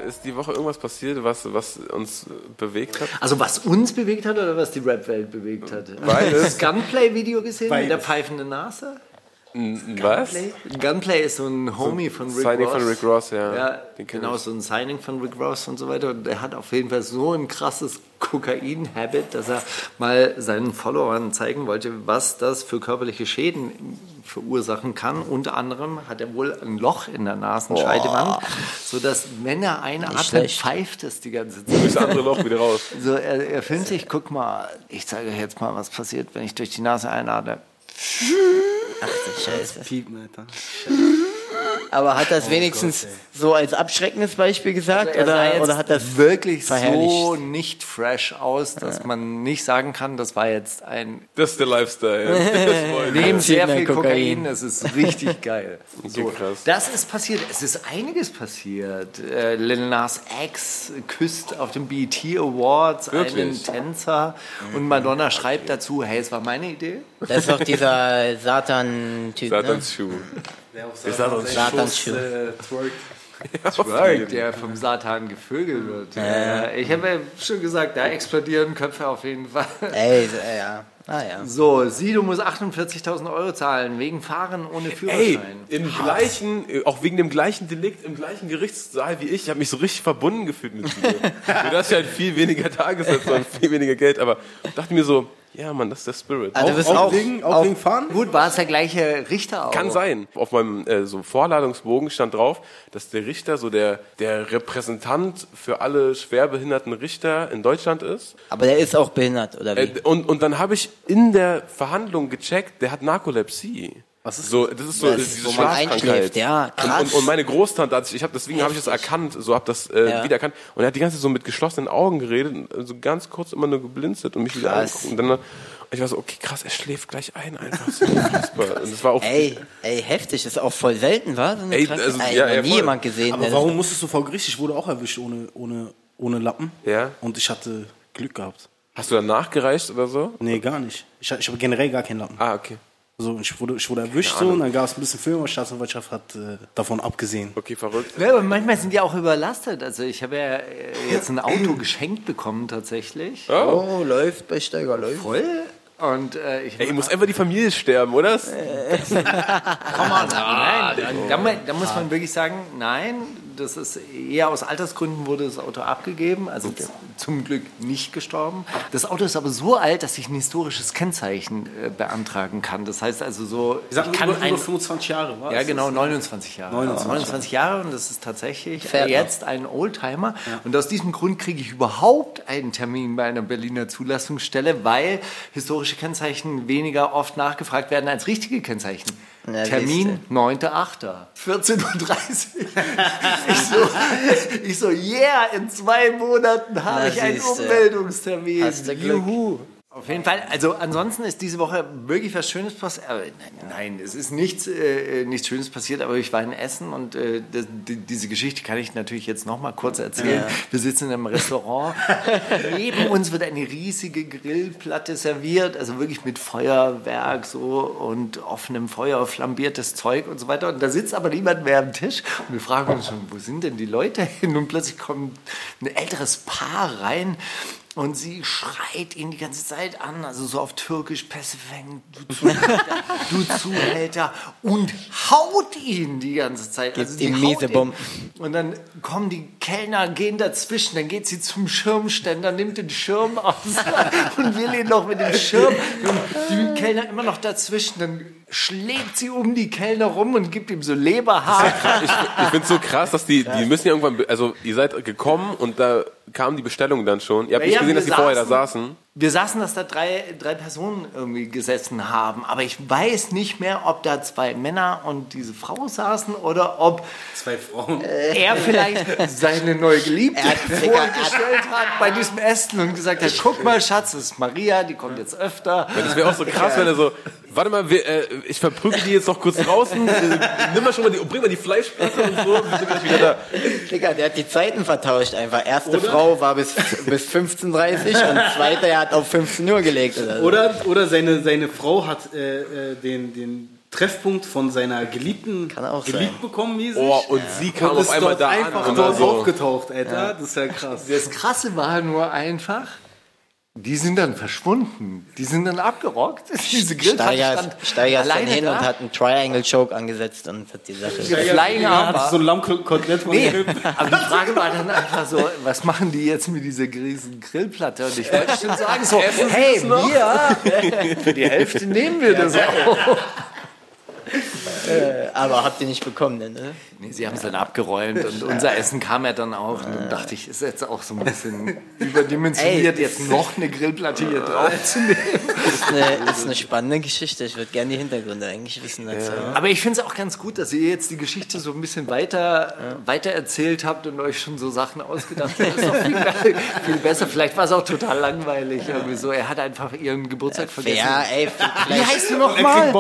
Ist die Woche irgendwas passiert, was, was uns bewegt hat? Also was uns bewegt hat oder was die Rap-Welt bewegt hat? Beides. Das Gunplay-Video gesehen mit der Beides. pfeifenden Nase? Was? Gunplay ist so ein Homie von Rick Signing Ross. von Rick Ross, ja. Ja, genau, ich. so ein Signing von Rick Ross und so weiter. Und der hat auf jeden Fall so ein krasses Kokain-Habit, dass er mal seinen Followern zeigen wollte, was das für körperliche Schäden verursachen kann. Unter anderem hat er wohl ein Loch in der Nasenscheidewand, sodass, wenn er einatmet, schlecht. pfeift es die ganze Zeit. Das andere Loch wieder raus. So, er, er filmt sich, guck mal, ich zeige euch jetzt mal, was passiert, wenn ich durch die Nase einatme. Ach du Scheiße. Piepen, Alter. Aber hat das wenigstens so als abschreckendes Beispiel gesagt? Sah oder, oder hat das wirklich so nicht fresh aus, dass man nicht sagen kann, das war jetzt ein Das ist der Lifestyle. Neben sehr Viel Kokain, Kokain. das ist richtig geil. So, krass. Das ist passiert. Es ist einiges passiert. Äh, Lil Nas X küsst auf dem BET Awards einen Wirklich? Tänzer und Madonna schreibt dazu, hey, es war meine Idee. Das ist doch dieser Satan-Typ, ne? Satans Schuh. Satan-Schuh. Twerk, der vom Satan gevögelt wird. Äh, ich habe ja schon gesagt, da explodieren Köpfe auf jeden Fall. Ey, äh, ja. Ah ja. So, Sido muss 48.000 Euro zahlen wegen Fahren ohne Ey, Führerschein. im gleichen, äh, auch wegen dem gleichen Delikt, im gleichen Gerichtssaal wie ich, ich habe mich so richtig verbunden gefühlt mit dir. du hast ja halt viel weniger Tagessätze und viel weniger Geld, aber dachte mir so, ja Mann, das ist der Spirit. Also, bist Auch, auch, wegen, auch, auch wegen Fahren? Gut, war es der gleiche Richter auch? Kann sein. Auf meinem äh, so Vorladungsbogen stand drauf, dass der Richter so der, der Repräsentant für alle schwerbehinderten Richter in Deutschland ist. aber der ist auch behindert, oder wie? Äh, und, und dann habe ich in der Verhandlung gecheckt, der hat Narkolepsie. Was ist so? Das ist so Das, diese wo Schlafkrankheit. ja, krass. Und, und, und meine Großtante, hat sich- ich habe deswegen habe ich das erkannt, so habe das äh, Ja. wiedererkannt und er hat die ganze Zeit so mit geschlossenen Augen geredet, so ganz kurz immer nur geblinzelt und mich wieder angeguckt. Und dann ich war so, okay, krass, er schläft gleich ein einfach. So. Und das war auch Ey, ey, heftig, ist auch voll selten, war so eine Ey, Krankheit? also, Ey, ja, ja, nie voll. jemand gesehen. Aber der- warum musstest du vor Gericht? Ich wurde auch erwischt ohne, ohne, ohne Lappen. Ja. Und ich hatte Glück gehabt. Hast du dann nachgereicht oder so? Nee, gar nicht. Ich, ich habe generell gar keinen Lappen. Ah, okay. Also ich wurde, ich wurde erwischt so und dann gab es ein bisschen Film und die Staatsanwaltschaft hat äh, davon abgesehen. Okay, verrückt. Ja, aber manchmal sind die auch überlastet. Also ich habe ja äh, jetzt ein Auto geschenkt bekommen tatsächlich. Oh, läuft bei Steiger, läuft. Voll. Und äh, ich Ey, muss einfach die Familie sterben, oder? Komm on, nein, da, da, da muss man wirklich sagen, nein, das ist eher aus Altersgründen wurde das Auto abgegeben, also z- zum Glück nicht gestorben. Das Auto ist aber so alt, dass ich ein historisches Kennzeichen äh, beantragen kann. Das heißt also so, Ich ich kann über, ein, über 25 Jahre, war ja genau 29 Jahre. 29 29 Jahre und das ist tatsächlich noch. jetzt ein Oldtimer. Und aus diesem Grund kriege ich überhaupt einen Termin bei einer Berliner Zulassungsstelle, weil historische Kennzeichen weniger oft nachgefragt werden als richtige Kennzeichen. Na, Termin 9.8. 14.30 Uhr. ich, so, ich so, yeah, in zwei Monaten habe ich einen. Ummeldungstermin. Hast du Glück. Juhu. Auf jeden Fall, also ansonsten ist diese Woche wirklich was Schönes passiert. Äh, nein, nein, es ist nichts, äh, nichts Schönes passiert, aber ich war in Essen und äh, das, die, diese Geschichte kann ich natürlich jetzt noch mal kurz erzählen. Wir sitzen in einem Restaurant. Neben uns wird eine riesige Grillplatte serviert, also wirklich mit Feuerwerk so und offenem Feuer, flambiertes Zeug und so weiter. Und da sitzt aber niemand mehr am Tisch. Und wir fragen uns schon, wo sind denn die Leute hin? Und plötzlich kommt ein älteres Paar rein. Und sie schreit ihn die ganze Zeit an, also so auf Türkisch, Pessefeng, du Zuhälter, du Zuhälter, und haut ihn die ganze Zeit. Also die miese. Bomben. Und dann kommen die Kellner, gehen dazwischen, dann geht sie zum Schirmständer, nimmt den Schirm aus und will ihn noch mit dem Schirm. Und die Kellner immer noch dazwischen, dann schlägt sie um die Kellner rum und gibt ihm so Leberhaar. Ich, ich finde so krass, dass die, die müssen ja irgendwann, also ihr seid gekommen und da kam die Bestellung dann schon. Ihr habt nicht Ja, gesehen, dass die vorher da saßen. Wir saßen, dass da drei, drei Personen irgendwie gesessen haben, aber ich weiß nicht mehr, ob da zwei Männer und diese Frau saßen oder ob Zwei Frauen. er vielleicht seine neue Geliebte hat- vorgestellt hat bei diesem Essen und gesagt hat, guck mal Schatz, das ist Maria, die kommt jetzt öfter. Das wäre auch so krass, wenn er so, warte mal, wir, äh, ich verprügel die jetzt noch kurz draußen, äh, nimm mal schon mal die, bring mal die Fleischplatte und so, wir sind gleich wieder da. Digga, der hat die Zeiten vertauscht einfach. Erste Frau war bis, bis 15.30 und zweite, er hat auf 15 Uhr gelegt oder so. Oder, oder seine, seine Frau hat äh, äh, den, den Treffpunkt von seiner Geliebten Kann auch geliebt sein. bekommen, mäßig. Oh, und sie kam und auf ist einmal dort da einfach an und war dort so, aufgetaucht, Alter. Das ist ja krass. Das Krasse war nur einfach, die sind dann verschwunden. Die sind dann abgerockt. Diese Steiger, stand Steiger ist dann alleine hin da. und hat einen Triangle Choke angesetzt und hat die Sache. Flying ja, Arm. hat so ein Lammkotelett von Nee, aber die Frage war dann einfach so, was machen die jetzt mit dieser riesen Grillplatte? Und ich wollte schon sagen so, hey, wir, für die Hälfte nehmen wir das auch. Aber habt ihr nicht bekommen, ne? Nee, sie haben es dann abgeräumt und unser Essen kam ja dann auch. Und dann dachte ich, ist jetzt auch so ein bisschen überdimensioniert, Ey. jetzt noch eine Grillplatte hier drauf zu nehmen. Ist eine, ist eine spannende Geschichte. Ich würde gerne die Hintergründe eigentlich wissen dazu. Aber ich finde es auch ganz gut, dass ihr jetzt die Geschichte so ein bisschen weiter, weiter erzählt habt und euch schon so Sachen ausgedacht habt. Das ist doch viel, viel besser. Vielleicht war es auch total langweilig. Irgendwie so. Er hat einfach ihren Geburtstag vergessen. Ja, ey, Wie heißt du nochmal?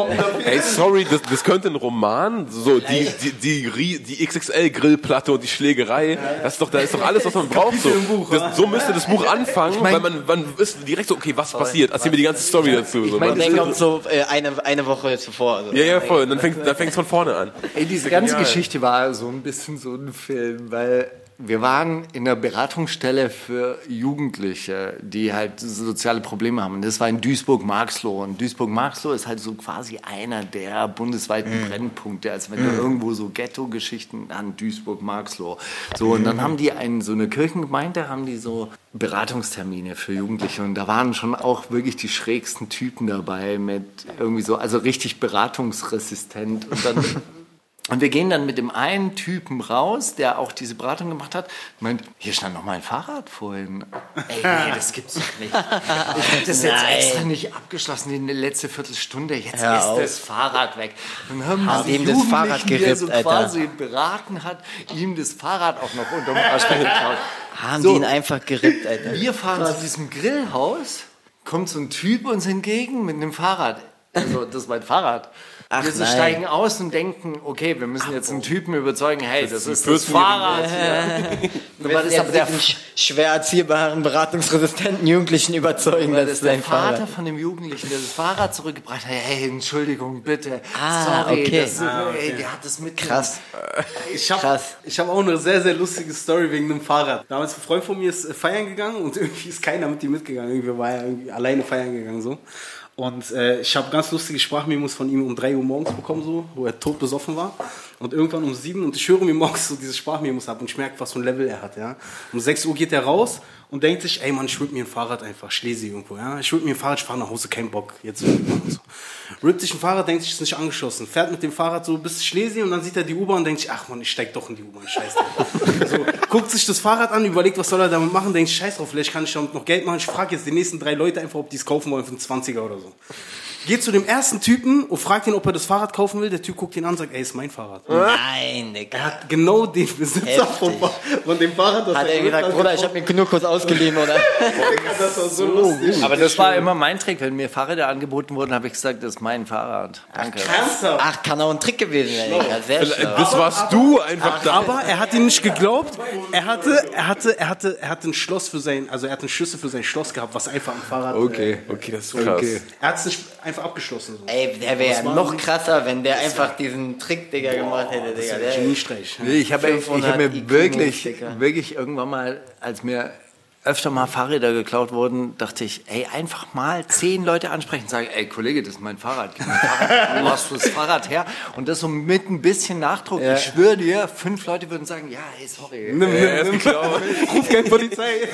Ey, sorry, das, das könnte ein Roman, so die, die, die, die XXL-Grillplatte und die Schlägerei, das ist doch, da ist doch alles, was man braucht. So, das, so müsste das Buch anfangen, weil man, man ist direkt so, okay, was passiert? Erzähl mir die ganze Story dazu. So, man, dann kommt so äh, eine, eine Woche zuvor. Also. ja, ja, voll. Und dann fängt dann fängt's von vorne an. Ey, diese ganze. Geschichte war so ein bisschen so ein Film, weil wir waren in einer Beratungsstelle für Jugendliche, die halt soziale Probleme haben. Und das war in Duisburg-Marxloh. Und Duisburg-Marxloh ist halt so quasi einer der bundesweiten Brennpunkte. Also wenn du irgendwo so Ghetto-Geschichten an Duisburg-Marxloh. So, und dann haben die einen, so eine Kirchengemeinde, haben die so Beratungstermine für Jugendliche. Und da waren schon auch wirklich die schrägsten Typen dabei mit irgendwie so, also richtig beratungsresistent. Und dann und wir gehen dann mit dem einen Typen raus, der auch diese Beratung gemacht hat. Meint, hier stand noch mein Fahrrad vorhin. Ey, nee, das gibt's doch nicht. Ich habe das jetzt Nein. extra nicht abgeschlossen in der letzten Viertelstunde. Jetzt Hör ist auf. das Fahrrad weg. Dann haben die ihm das Fahrrad die er gerippt, so Alter. quasi beraten hat, ihm das Fahrrad auch noch unterm Arsch weggeklaut. Haben So. die ihn einfach gerippt, Alter. Wir fahren zu diesem Grillhaus, kommt so ein Typ uns entgegen mit einem Fahrrad. Also, das ist mein Fahrrad. Ach, wir so steigen aus und denken, okay, wir müssen jetzt einen Typen überzeugen, hey, das, ist das 14-jährige Fahrrad. Ja. Aber das aber der, sch- schwer erziehbaren, beratungsresistenten Jugendlichen überzeugen, das dass ist der Vater Fahrrad. von dem Jugendlichen, der das Fahrrad zurückgebracht hat. Hey, Entschuldigung, bitte. Ah, Sorry, okay. das, ey, der hat das mit Krass. Ich habe hab auch eine sehr, sehr lustige Story wegen einem Fahrrad. Damals ein Freund von mir ist äh, feiern gegangen und irgendwie ist keiner mit ihm mitgegangen. Irgendwie war er irgendwie alleine feiern gegangen so. Und äh, ich habe ganz lustige Sprachmemos von ihm um 3 Uhr morgens bekommen, so, wo er tot besoffen war. Und irgendwann um 7 und ich höre mir morgens so diese Sprachmemos ab und ich merke, was für ein Level er hat. Ja. Um 6 Uhr geht er raus und denkt sich, ey Mann, ich würde mir ein Fahrrad einfach, Schlesi irgendwo. Ja. Ich würde mir ein Fahrrad, ich fahre nach Hause, kein Bock. Jetzt so. Rippt sich ein Fahrrad, denkt sich, ist nicht angeschossen. Fährt mit dem Fahrrad so bis Schlesi und dann sieht er die U-Bahn und denkt sich, ach man, ich steig doch in die U-Bahn, scheiß drauf. so, guckt sich das Fahrrad an, überlegt, was soll er damit machen, denkt sich, scheiß drauf, vielleicht kann ich damit noch Geld machen. Ich frage jetzt die nächsten drei Leute einfach, ob die es kaufen wollen für einen 20er oder so. Geht zu dem ersten Typen und fragt ihn, ob er das Fahrrad kaufen will. Der Typ guckt ihn an und sagt, ey, ist mein Fahrrad. Nein, Digga. Er hat genau den Besitzer von, von dem Fahrrad, das Hat er gesagt, Bruder, ich habe mir nur kurz ausgeliehen, oder? Das war so lustig. Aber das war immer mein Trick. Wenn mir Fahrräder angeboten wurden, habe ich gesagt, das ist mein Fahrrad. Danke. Ernsthaft? Ach, kann auch ein Trick gewesen sein, Digga. Sehr schlau. Das warst du einfach da. Aber er hat ihm nicht geglaubt. Er hatte, er hatte, er hatte, er hatte ein Schloss für sein, also er hat einen Schlüssel für sein Schloss gehabt, was einfach am Fahrrad. Okay. Okay, das ist krass. Er hat es nicht einfach abgeschlossen. So. Ey, der wäre ja noch krasser, wenn der einfach diesen Trick, Digga, gemacht hätte, Digga. Der, Geniestreich. Nee, Ich habe ich 500 hab mir wirklich, wirklich irgendwann mal, als mir öfter mal Fahrräder geklaut wurden, dachte ich, ey, einfach mal zehn Leute ansprechen und sagen, ey, Kollege, das ist mein Fahrrad, gib mir Fahrrad, wo hast du das Fahrrad her? Und das so mit ein bisschen Nachdruck. Ich schwöre dir, fünf Leute würden sagen, ja, hey, sorry. Er ist geklaut. Ruf keine Polizei.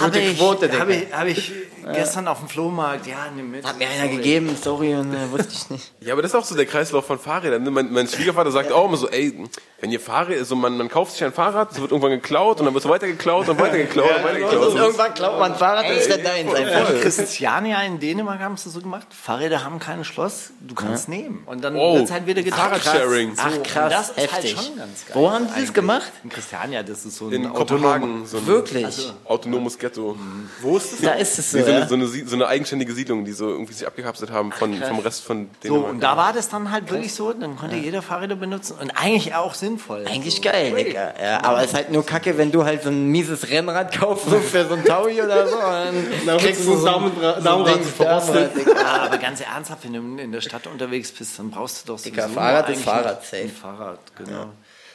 Habe ich, Quote, hab ich, hab ich gestern auf dem Flohmarkt, ja, nimm mit. hat mir einer gegeben, sorry, und äh, wusste ich nicht. Ja, aber das ist auch so der Kreislauf von Fahrrädern. Mein, mein Schwiegervater sagt auch immer so, ey, wenn ihr Fahrräder, so man, man kauft sich ein Fahrrad, es wird irgendwann geklaut und dann wird es weiter geklaut und weiter geklaut und weiter geklaut. Und irgendwann glaubt man, Fahrrad ist dann deins einfach. In Christiania in Dänemark haben es so gemacht. Fahrräder haben kein Schloss, du kannst nehmen. Und dann Oh, wird es halt wieder getragen. Fahrradsharing. Ach So, krass, und das ist heftig. halt schon ganz geil. Wo haben sie das gemacht? In Christiania, das ist so ein In Kopenhagen, so ein Wirklich? autonomes Ghetto. Wo ist das? Da ist es so, Nee, so, eine, ja? so, eine, so eine eigenständige Siedlung, die so irgendwie sich abgekapselt haben von, vom Rest von So, Dänemark. und da war das dann halt wirklich so, dann konnte jeder Fahrräder benutzen und eigentlich auch sinnvoll. Eigentlich so. geil, Digga. Ja, aber es ist halt nur kacke, wenn du halt so ein mieses Rennrad kaufst, so für so ein Taui oder so. Und dann kriegst du so ein Daumenra- ein Daumenrad Ding verrostet. Digga. Aber ganz ernsthaft, wenn du in der Stadt unterwegs bist, dann brauchst du doch Digga, sowieso Fahrrad ist Fahrrad, ein safe. Fahrrad, genau.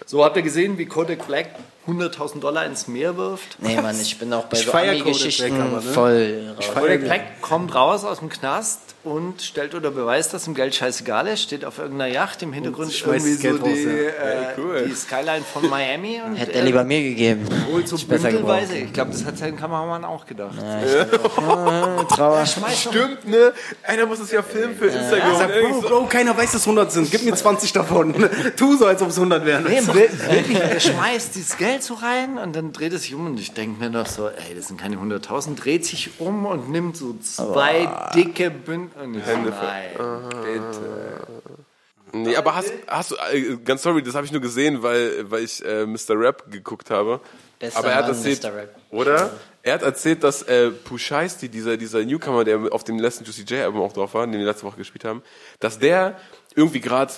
So, habt ihr gesehen, wie Kodak Black 100.000 Dollar ins Meer wirft. Nee, Mann, ich bin auch bei Ich so Ami-Geschichten ne? voll raus. Kodak Black kommt raus aus dem Knast und stellt unter Beweis, dass ihm Geld scheißegal ist, steht auf irgendeiner Yacht, im Hintergrund schmeißt irgendwie das so Geld die, raus, äh, cool. die Skyline von Miami und Hätte er lieber mir gegeben. holt so bündelweise. geworden. Ich glaube, das hat sein Kameramann auch gedacht. Trauer. Stimmt, ne? Einer muss es ja filmen für Instagram. Sag, Bro, Bro, keiner weiß, dass es 100 sind. Gib mir 20 davon. tu so, als ob es 100 wären. Nee, wirklich, er schmeißt dieses Geld so rein und dann dreht er sich um und ich denke mir noch so, ey, das sind keine 100.000, dreht sich um und nimmt so zwei dicke Bündel und ich so, nein, bitte. Nee, aber hast, hast du, äh, ganz sorry, das habe ich nur gesehen, weil, weil ich äh, Mr. Rap geguckt habe. Bester aber er hat Mann, erzählt, Mr. Rap. oder? Er hat erzählt, dass äh, Pusheisty, dieser, dieser Newcomer, der auf dem letzten Juicy J Album auch drauf war, den wir letzte Woche gespielt haben, dass der irgendwie gerade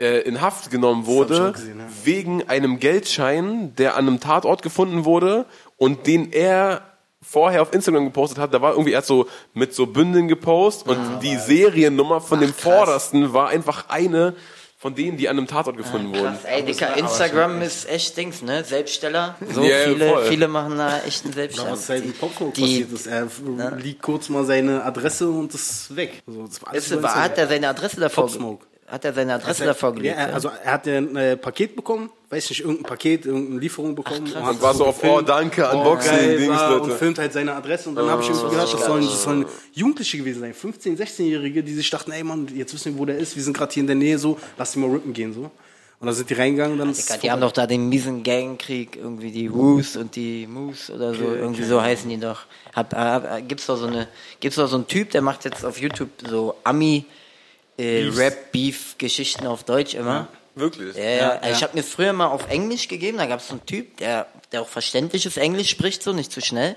äh, in Haft genommen wurde gesehen, ja. wegen einem Geldschein, der an einem Tatort gefunden wurde und den er vorher auf Instagram gepostet hat, da war irgendwie, er hat so mit so Bündeln gepostet und die Seriennummer von dem Vordersten war einfach eine von denen, die an einem Tatort gefunden wurden. Krass, ey, Dicker, Instagram ist echt Dings, ne? Selbststeller. So Ja, ja, viele, voll. viele machen da echt einen Selbststeller. Was dem Popsmoke Die- passiert ist. Er liegt kurz mal seine Adresse und ist weg. Also, das war alles Ist, hat er seine Adresse davor Pop Smoke. Hat er seine Adresse davor gelegt? Ja, er- ja? also er hat ja ein äh, Paket bekommen, weiß nicht, irgendein Paket, irgendeine Lieferung bekommen. krass. hat Und war so auf, gefilmt. oh, danke, Unboxing, geil, Dings, war, Leute. Und filmt halt seine Adresse und dann habe ich irgendwie gehört, das sollen, das sollen Jugendliche gewesen sein, 15-, 16-Jährige, die sich dachten, ey Mann, jetzt wissen wir, wo der ist, wir sind gerade hier in der Nähe, so, lass die mal rippen gehen, so. Und dann sind die reingegangen und dann Digga, die haben doch da den miesen Gangkrieg, irgendwie die Woos und die Moose oder so, irgendwie so heißen die doch. Hab, hab, gibt's doch so eine, gibt's doch so einen Typ, der macht jetzt auf YouTube so Ami äh, Rap Beef Geschichten auf Deutsch immer. Wirklich? Ja, ja. Also Ich habe mir früher mal auf Englisch gegeben, da gab es so einen Typ, der, der auch verständliches Englisch spricht, so nicht zu schnell.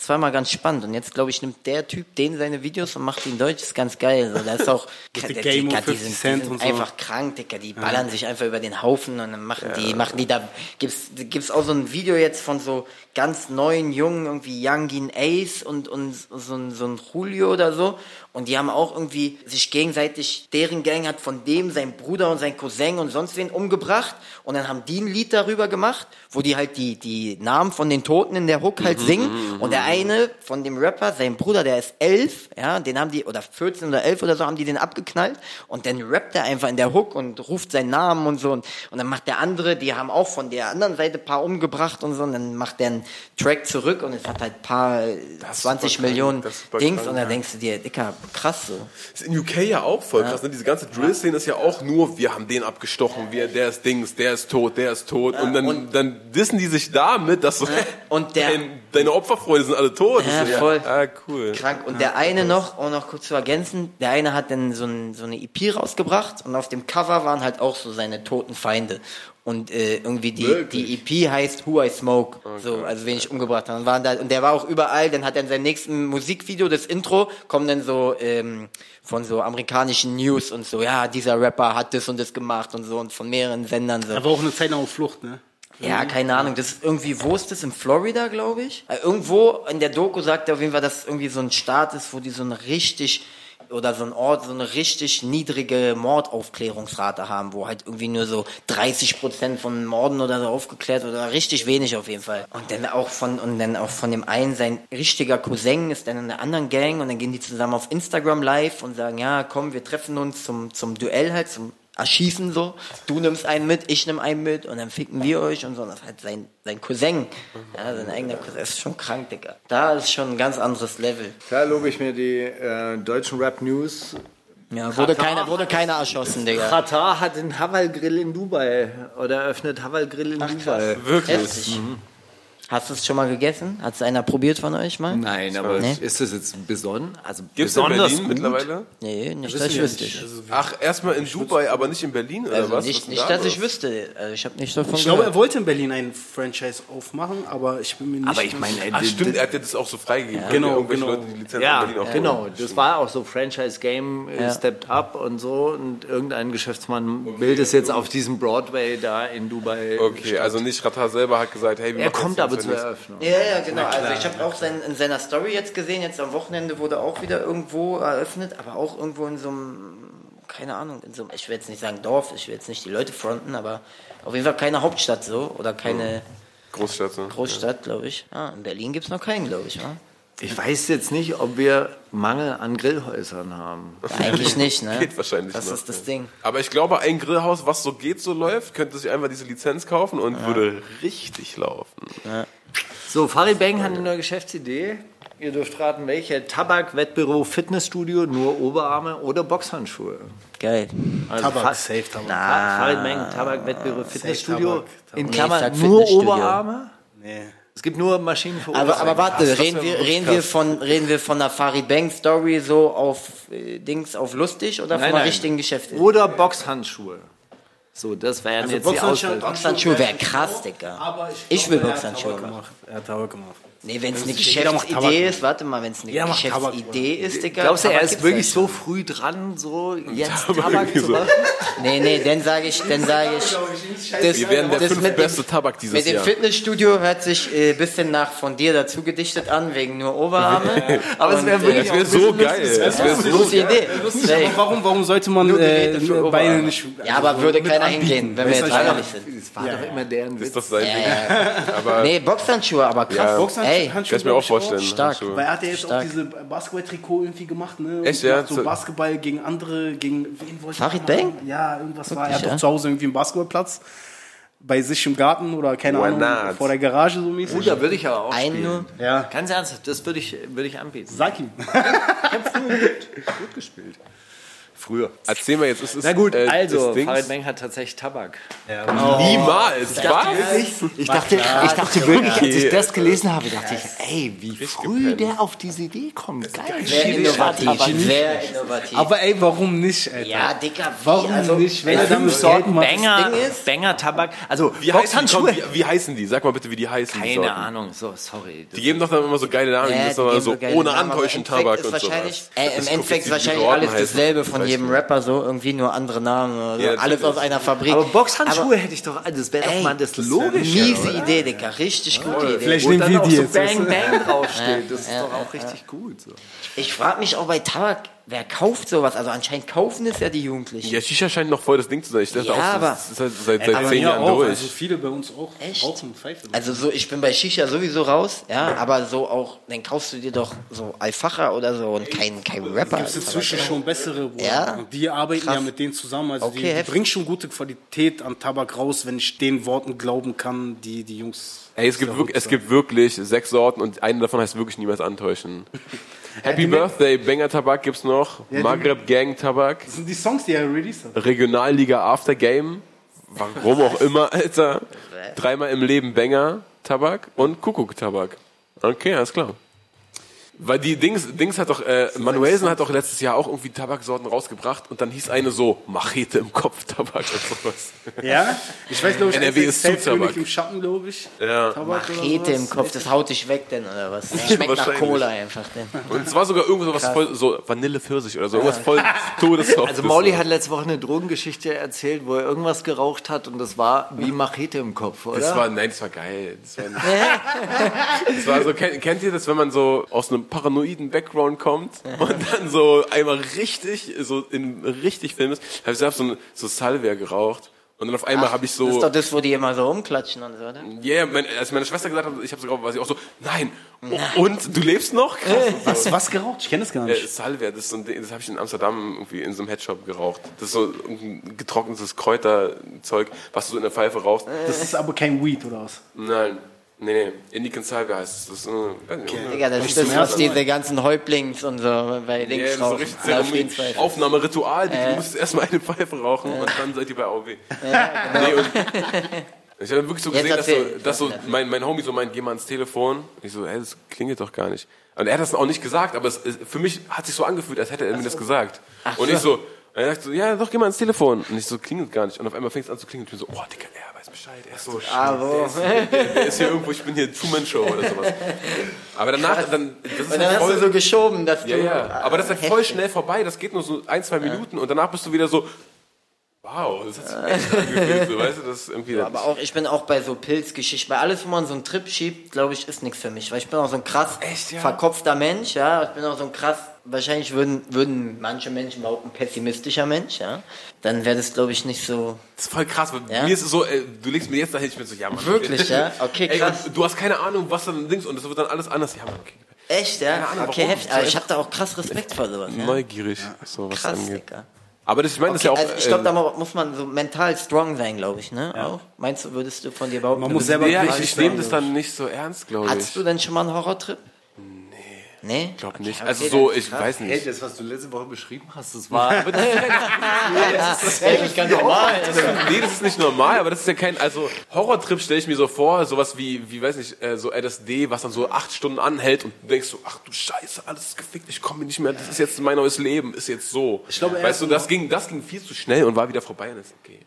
Das war mal ganz spannend. Und jetzt, glaube ich, nimmt der Typ den seine Videos und macht in Deutsch. Das ist ganz geil. So, da ist auch, der- und die 50 sind, die sind und so. einfach krank, Digga. Die ballern sich einfach über den Haufen und dann machen die, machen die da, gibt's, gibt's auch so ein Video jetzt von so ganz neuen Jungen, irgendwie Youngin Ace und, und so ein, so ein Julio oder so. Und die haben auch irgendwie sich gegenseitig, deren Gang hat von dem sein Bruder und sein Cousin und sonst wen umgebracht. Und dann haben die ein Lied darüber gemacht, wo die halt die, die Namen von den Toten in der Hook halt singen. Und der eine von dem Rapper, sein Bruder, der ist elf, ja, den haben die, oder 14 oder 11 oder so, haben die den abgeknallt. Und dann rappt er einfach in der Hook und ruft seinen Namen und so. Und, und dann macht der andere, die haben auch von der anderen Seite ein paar umgebracht und so. Und dann macht der einen Track zurück und es hat halt ein paar ist 20 super krank, Millionen das Dings. krank, Und dann ja. denkst du dir, Dicker, krass so. Das ist in UK ja auch voll krass. Ne? Diese ganze Drill-Szene ist ja auch nur, wir haben den abgestochen, wir, der ist Dings, der ist tot, der ist tot. und dann, und- dann dissen die sich damit, dass so, und der- dein, deine Opferfreunde sind alle tot. Ja, ist voll. Ah, cool. Krank. Und der eine noch, um noch kurz zu ergänzen, der eine hat dann so, ein, so eine EP rausgebracht und auf dem Cover waren halt auch so seine toten Feinde. Und äh, irgendwie die, die EP heißt Who I Smoke, so, also wen ich umgebracht habe. Und, waren da, und der war auch überall, dann hat er in seinem nächsten Musikvideo, das Intro, kommen dann so ähm, von so amerikanischen News und so, ja, dieser Rapper hat das und das gemacht und so und von mehreren Sendern so. Er war auch eine Zeit lang auf Flucht, ne? Ja, keine Ahnung. Das ist irgendwie, wo ist das? In Florida, glaube ich. Äh, Irgendwo in der Doku sagt er auf jeden Fall, dass irgendwie so ein Staat ist, wo die so eine richtig oder so ein Ort, so eine richtig niedrige Mordaufklärungsrate haben, wo halt irgendwie nur so 30 Prozent von Morden oder so aufgeklärt oder richtig wenig auf jeden Fall. Und dann auch von, und dann auch von dem einen, sein richtiger Cousin ist dann in einer anderen Gang und dann gehen die zusammen auf Instagram live und sagen, ja, komm, wir treffen uns zum, zum Duell halt, zum erschießen so. Du nimmst einen mit, ich nehme einen mit und dann ficken wir euch und so. Und das ist halt sein, sein Cousin. Ja, sein eigener Cousin. Das ist schon krank, Digga. Da ist schon ein ganz anderes Level. Klar lobe ich mir die äh, deutschen Rap-News. Ja, wurde keiner, wurde keiner erschossen, Digga. Katar hat den Haval-Grill in Dubai oder eröffnet Haval-Grill in Dubai. Wirklich. Heftig. Hast du es schon mal gegessen? Hat es einer probiert von euch mal? Nein, aber Nee. ist das jetzt besonnen? Also Gibt's in besonders Berlin gut? mittlerweile? Nee, nicht, dass ich wüsste. Also, Ach, erstmal in Dubai, aber nicht in Berlin, oder was? Was nicht, ist nicht dass ich wüsste. Also ich habe nicht davon Ich glaube, er wollte in Berlin ein Franchise aufmachen, aber ich bin mir nicht Aber ich meine, Ach stimmt, er hat ja das auch so freigegeben. Genau, Irgendwelche genau. Leute, die Lizenz Ja, in Berlin auch genau. Das war auch so Franchise Game äh, Ja. stepped up und so und irgendein Geschäftsmann will das jetzt auf diesem Broadway da in Dubai. Okay, also nicht Ratar selber hat gesagt, hey, wir Er kommt aber für Eröffnung. Ja, ja, genau. Also ich habe auch sein, in seiner Story jetzt gesehen, jetzt am Wochenende wurde auch wieder irgendwo eröffnet, aber auch irgendwo in so einem, keine Ahnung, in so einem, ich will jetzt nicht sagen Dorf, ich will jetzt nicht die Leute fronten, aber auf jeden Fall keine Hauptstadt so oder keine, Großstadt. So. Großstadt, glaube ich. Ah, in Berlin gibt es noch keinen, glaube ich. Ja? Ich weiß jetzt nicht, ob wir Mangel an Grillhäusern haben. Eigentlich nicht, ne? Geht wahrscheinlich Das noch. ist das Ding. Aber ich glaube, ein Grillhaus, was so geht, so läuft, könnte sich einfach diese Lizenz kaufen und würde richtig laufen. So, Farid Bang hat eine neue Geschäftsidee. Ihr dürft raten, welche. Tabak, Wettbüro, Fitnessstudio, nur Oberarme oder Boxhandschuhe. Geil. Also Tabak, Fa- safe Tabak. Na, Farid Bang, Tabak, Wettbüro, Fitnessstudio. Tabak, Tabak. In Nee, Klammern sag nur. Oberarme. Nee. Es gibt nur Maschinen für Aber, aber warte, das reden wir, reden wir von, reden wir von einer Farid Bang Story so auf äh, Dings, auf lustig oder von Nein, einer nein. richtigen Geschäft? Oder Boxhandschuhe. So, das wären Also jetzt die Boxhandschuhe- Auswahl. Boxhandschuhe wäre krass, Digga. Ich will Boxhandschuhe machen. gemacht. Er hat Tabak gemacht. Nee, wenn es eine Geschäftsidee ist, warte mal, wenn es eine Jeder macht Tabak, Geschäftsidee ist, Digga. Glaubst du, er ist wirklich so früh dran, so jetzt Tabak Tabak zu so. machen? Nee, nee, dann sage ich, dann sage ich, das, Wir werden der das fünf mit dem- beste Tabak dieses Mit dem Jahr. Fitnessstudio hört sich ein äh, bisschen nach von dir dazu gedichtet an, wegen nur Oberarme. Aber es wäre Und, wirklich wäre so geil. Das wäre so Gute Idee. Warum, warum sollte man Nur äh, Beine nicht... Ja, aber würde keiner hingehen, wenn wir jetzt du, ehrlich sind. Das war doch immer deren Witz. ist das sein Ja, Ding. ja. Aber Nee, Boxhandschuhe, aber krass. Ja. Boxhandschuhe- kann ich mir auch vorstellen. Stark. Handschuhe. Weil er hat ja jetzt auch Stark. diese Basketball-Trikot irgendwie gemacht, ne? Echt, Und ja? macht So So- Basketball gegen andere, gegen wen wollte Farid Bang? Ja, irgendwas war. Er hat doch ja? zu Hause irgendwie einen Basketballplatz. Bei sich im Garten oder keine Why Ahnung, not? vor der Garage so mäßig. Oh, da würde ich aber auch Ein spielen. nur. Ja. Ganz ernsthaft, das würde ich, würde ich anbieten. Sag ihm. Gut gespielt. Früher. erzähl mal jetzt, ist es Na gut, äh, also? Farid Bang hat tatsächlich Tabak. Niemals. Was? Ich dachte, ich dachte wirklich, als ich das gelesen habe, dachte ich, ey, wie früh der auf diese Idee kommt. Geil. Sehr innovativ, sehr innovativ. Aber ey, warum nicht, Alter? ja, Dicker, wie, Warum also, nicht? Wenn er damit Sorten macht. Banger, Ding ist- Banger Tabak. Also, Wie heißen, die? Wie, wie heißen die? Sag mal bitte, wie die heißen. Keine. Ahnung, so, sorry. Die geben doch dann immer so geile Namen, Ja, die die müssen so geile ohne Antäuschen Tabak ist und Ich Im Endeffekt ist wahrscheinlich alles dasselbe von jedem. Rapper, so irgendwie nur andere Namen. oder so. Ja, alles aus einer Fabrik. aber Boxhandschuhe Aber- hätte ich doch, das wäre doch mal das das Logische. Miese oder? Idee, Dicker. Richtig gute Idee. Vielleicht Wo nehmen dann wir auch die so jetzt. Bang Bang draufsteht. Das ist doch auch richtig gut. So. Ich frage mich auch bei Tabak, wer kauft sowas? Also anscheinend kaufen es ja die Jugendlichen. Ja, Shisha scheint noch voll das Ding zu sein. Ich dachte Ja, auch, aber- das ist halt seit, seit Aber zehn Jahren auch, durch. Also viele bei uns auch Echt? rauchen und pfeifen. Also so, ich bin bei Shisha sowieso raus, ja, aber so auch, dann kaufst du dir doch so Alfacher oder so und kein, kein Rapper. gibt es inzwischen schon bessere, Bruder. Ja? Und die arbeiten Krass. ja mit denen zusammen. Also Okay, die, die bringen schon gute Qualität an Tabak raus, wenn ich den Worten glauben kann, die die Jungs. Ey, es gibt, wirklich, es gibt wirklich sechs Sorten und eine davon heißt wirklich niemals antäuschen. Happy Birthday, Banger Tabak gibt's noch. die- Maghreb Gang Tabak. Das sind die Songs, die er released hat. Regionalliga After Game. Warum auch immer, Alter. Dreimal im Leben Banger Tabak und Kuckuck Tabak. Okay, alles klar. Weil die Dings, Dings hat doch, äh, Manuelsen hat doch letztes Jahr auch irgendwie Tabaksorten rausgebracht und dann hieß eine so, Machete im Kopf Tabak und sowas. Ja? Ich weiß, glaube ich, NRW ist zu Tabak. Im Schatten, glaube ich. Ja. Tabak oder Machete im. Kopf, das haut dich weg denn, oder was? Das schmeckt nach. Cola einfach denn. Und es war sogar irgendwas was voll, so Vanille-Pfirsich oder so, irgendwas voll Todessoft. Also Mauli hat letzte Woche eine Drogengeschichte erzählt, wo er irgendwas geraucht hat und das war wie Machete im Kopf, oder? Das war, nein, das war geil. Das war, das war so, kennt, kennt ihr das, wenn man so aus einem paranoiden Background kommt und dann so einmal richtig, so in richtig Film ist? Habe ich selbst so, so Salvia geraucht und dann auf einmal habe ich Das ist so, doch das, wo die immer so umklatschen und so, oder? yeah, mein, als meine Schwester gesagt hat, ich habe so geraucht, war sie auch so, nein, oh, und du lebst noch? Krass. Was, was geraucht? Ich kenne das gar Äh, nicht. Salvia, das, ist so ein Ding, das habe ich in Amsterdam irgendwie in so einem Headshop geraucht. Das ist so ein getrocknetes Kräuterzeug, was du so in der Pfeife rauchst. Das ist aber kein Weed oder was? Nein, nee, nee. Indican Salvia heißt es. Das ist, äh, nicht, Digga, das ist das, was diese ganzen Häuptlings und so bei Ja, Dings das ist so rauchen. richtig. Aufnahmeritual. Du musst erstmal eine Pfeife rauchen und dann seid ihr bei AOW. nee, und ich habe wirklich so Jetzt gesehen, dass, so, dass so mein, mein Homie so meint, geh mal ans Telefon. Ich so, ey, das klingelt doch gar nicht. Und er hat das auch nicht gesagt, aber es, für mich hat sich so angefühlt, als hätte er mir das gesagt. und ich so, er sagt so, ja, doch, geh mal ans Telefon. Und ich so, klingelt gar nicht. Und auf einmal fängt es an zu klingeln. Und ich bin so, oh, Digga, er weiß Bescheid. Er ist so Ah, wo? der, der ist hier irgendwo, ich bin hier Truman Show oder sowas. Aber danach, dann, das ist Und dann halt hast voll, du so geschoben, dass ja, du... ja. Aber das ist halt voll schnell vorbei. Das geht nur so ein, zwei Minuten und danach bist du wieder so. Wow, das hat sich echt angefühlt, so, weißt du, das irgendwie... Aber auch, ich bin auch bei so Pilzgeschichten, bei alles, wo man so einen Trip schiebt, glaube ich, ist nichts für mich. Weil ich bin auch so ein krass Echt, ja? verkopfter Mensch, ja. Ich bin auch so ein krass, wahrscheinlich würden, würden manche Menschen behaupten, pessimistischer Mensch, ja. Dann wäre das, glaube ich, nicht so. Das ist voll krass, weil Ja? mir ist es so, ey, du legst mir jetzt dahin, ich bin so, ja, Mann. Wirklich, ja? Okay, Ey, krass. und du hast keine Ahnung, was dann links und das wird dann alles anders. Ja, Mann, okay. Echt, ja? Ahnung, okay, heftig. Aber ich habe da auch krass Respekt vor sowas. Ja? Neugierig, so was Krass, angeht. Digga. Aber das, ich meine, das Okay, ist ja auch... also ich glaube, da äh, mu- muss man so mental strong sein, glaube ich, ne? Auch? Meinst du, würdest du von dir behaupten? Man muss selber ja, ich, ich nehme das dann nicht so ernst, glaube ich. Hattest du denn schon mal einen Horrortrip? Nee. Ich glaube Okay, nicht. okay, Also so, ich krass. weiß Hey, nicht. das, was du letzte Woche beschrieben hast, das war. Das ist ganz normal. Nee, das ist nicht normal, aber das ist ja kein, also Horrortrip stelle ich mir so vor, sowas wie, wie weiß nicht, äh, so LSD, was dann so acht Stunden anhält und du denkst so, ach du Scheiße, alles ist gefickt, ich komme nicht mehr, das ist jetzt mein neues Leben, ist jetzt so. Ich glaube, weißt erst du, das ging, das ging viel zu schnell und war wieder vorbei und ist okay.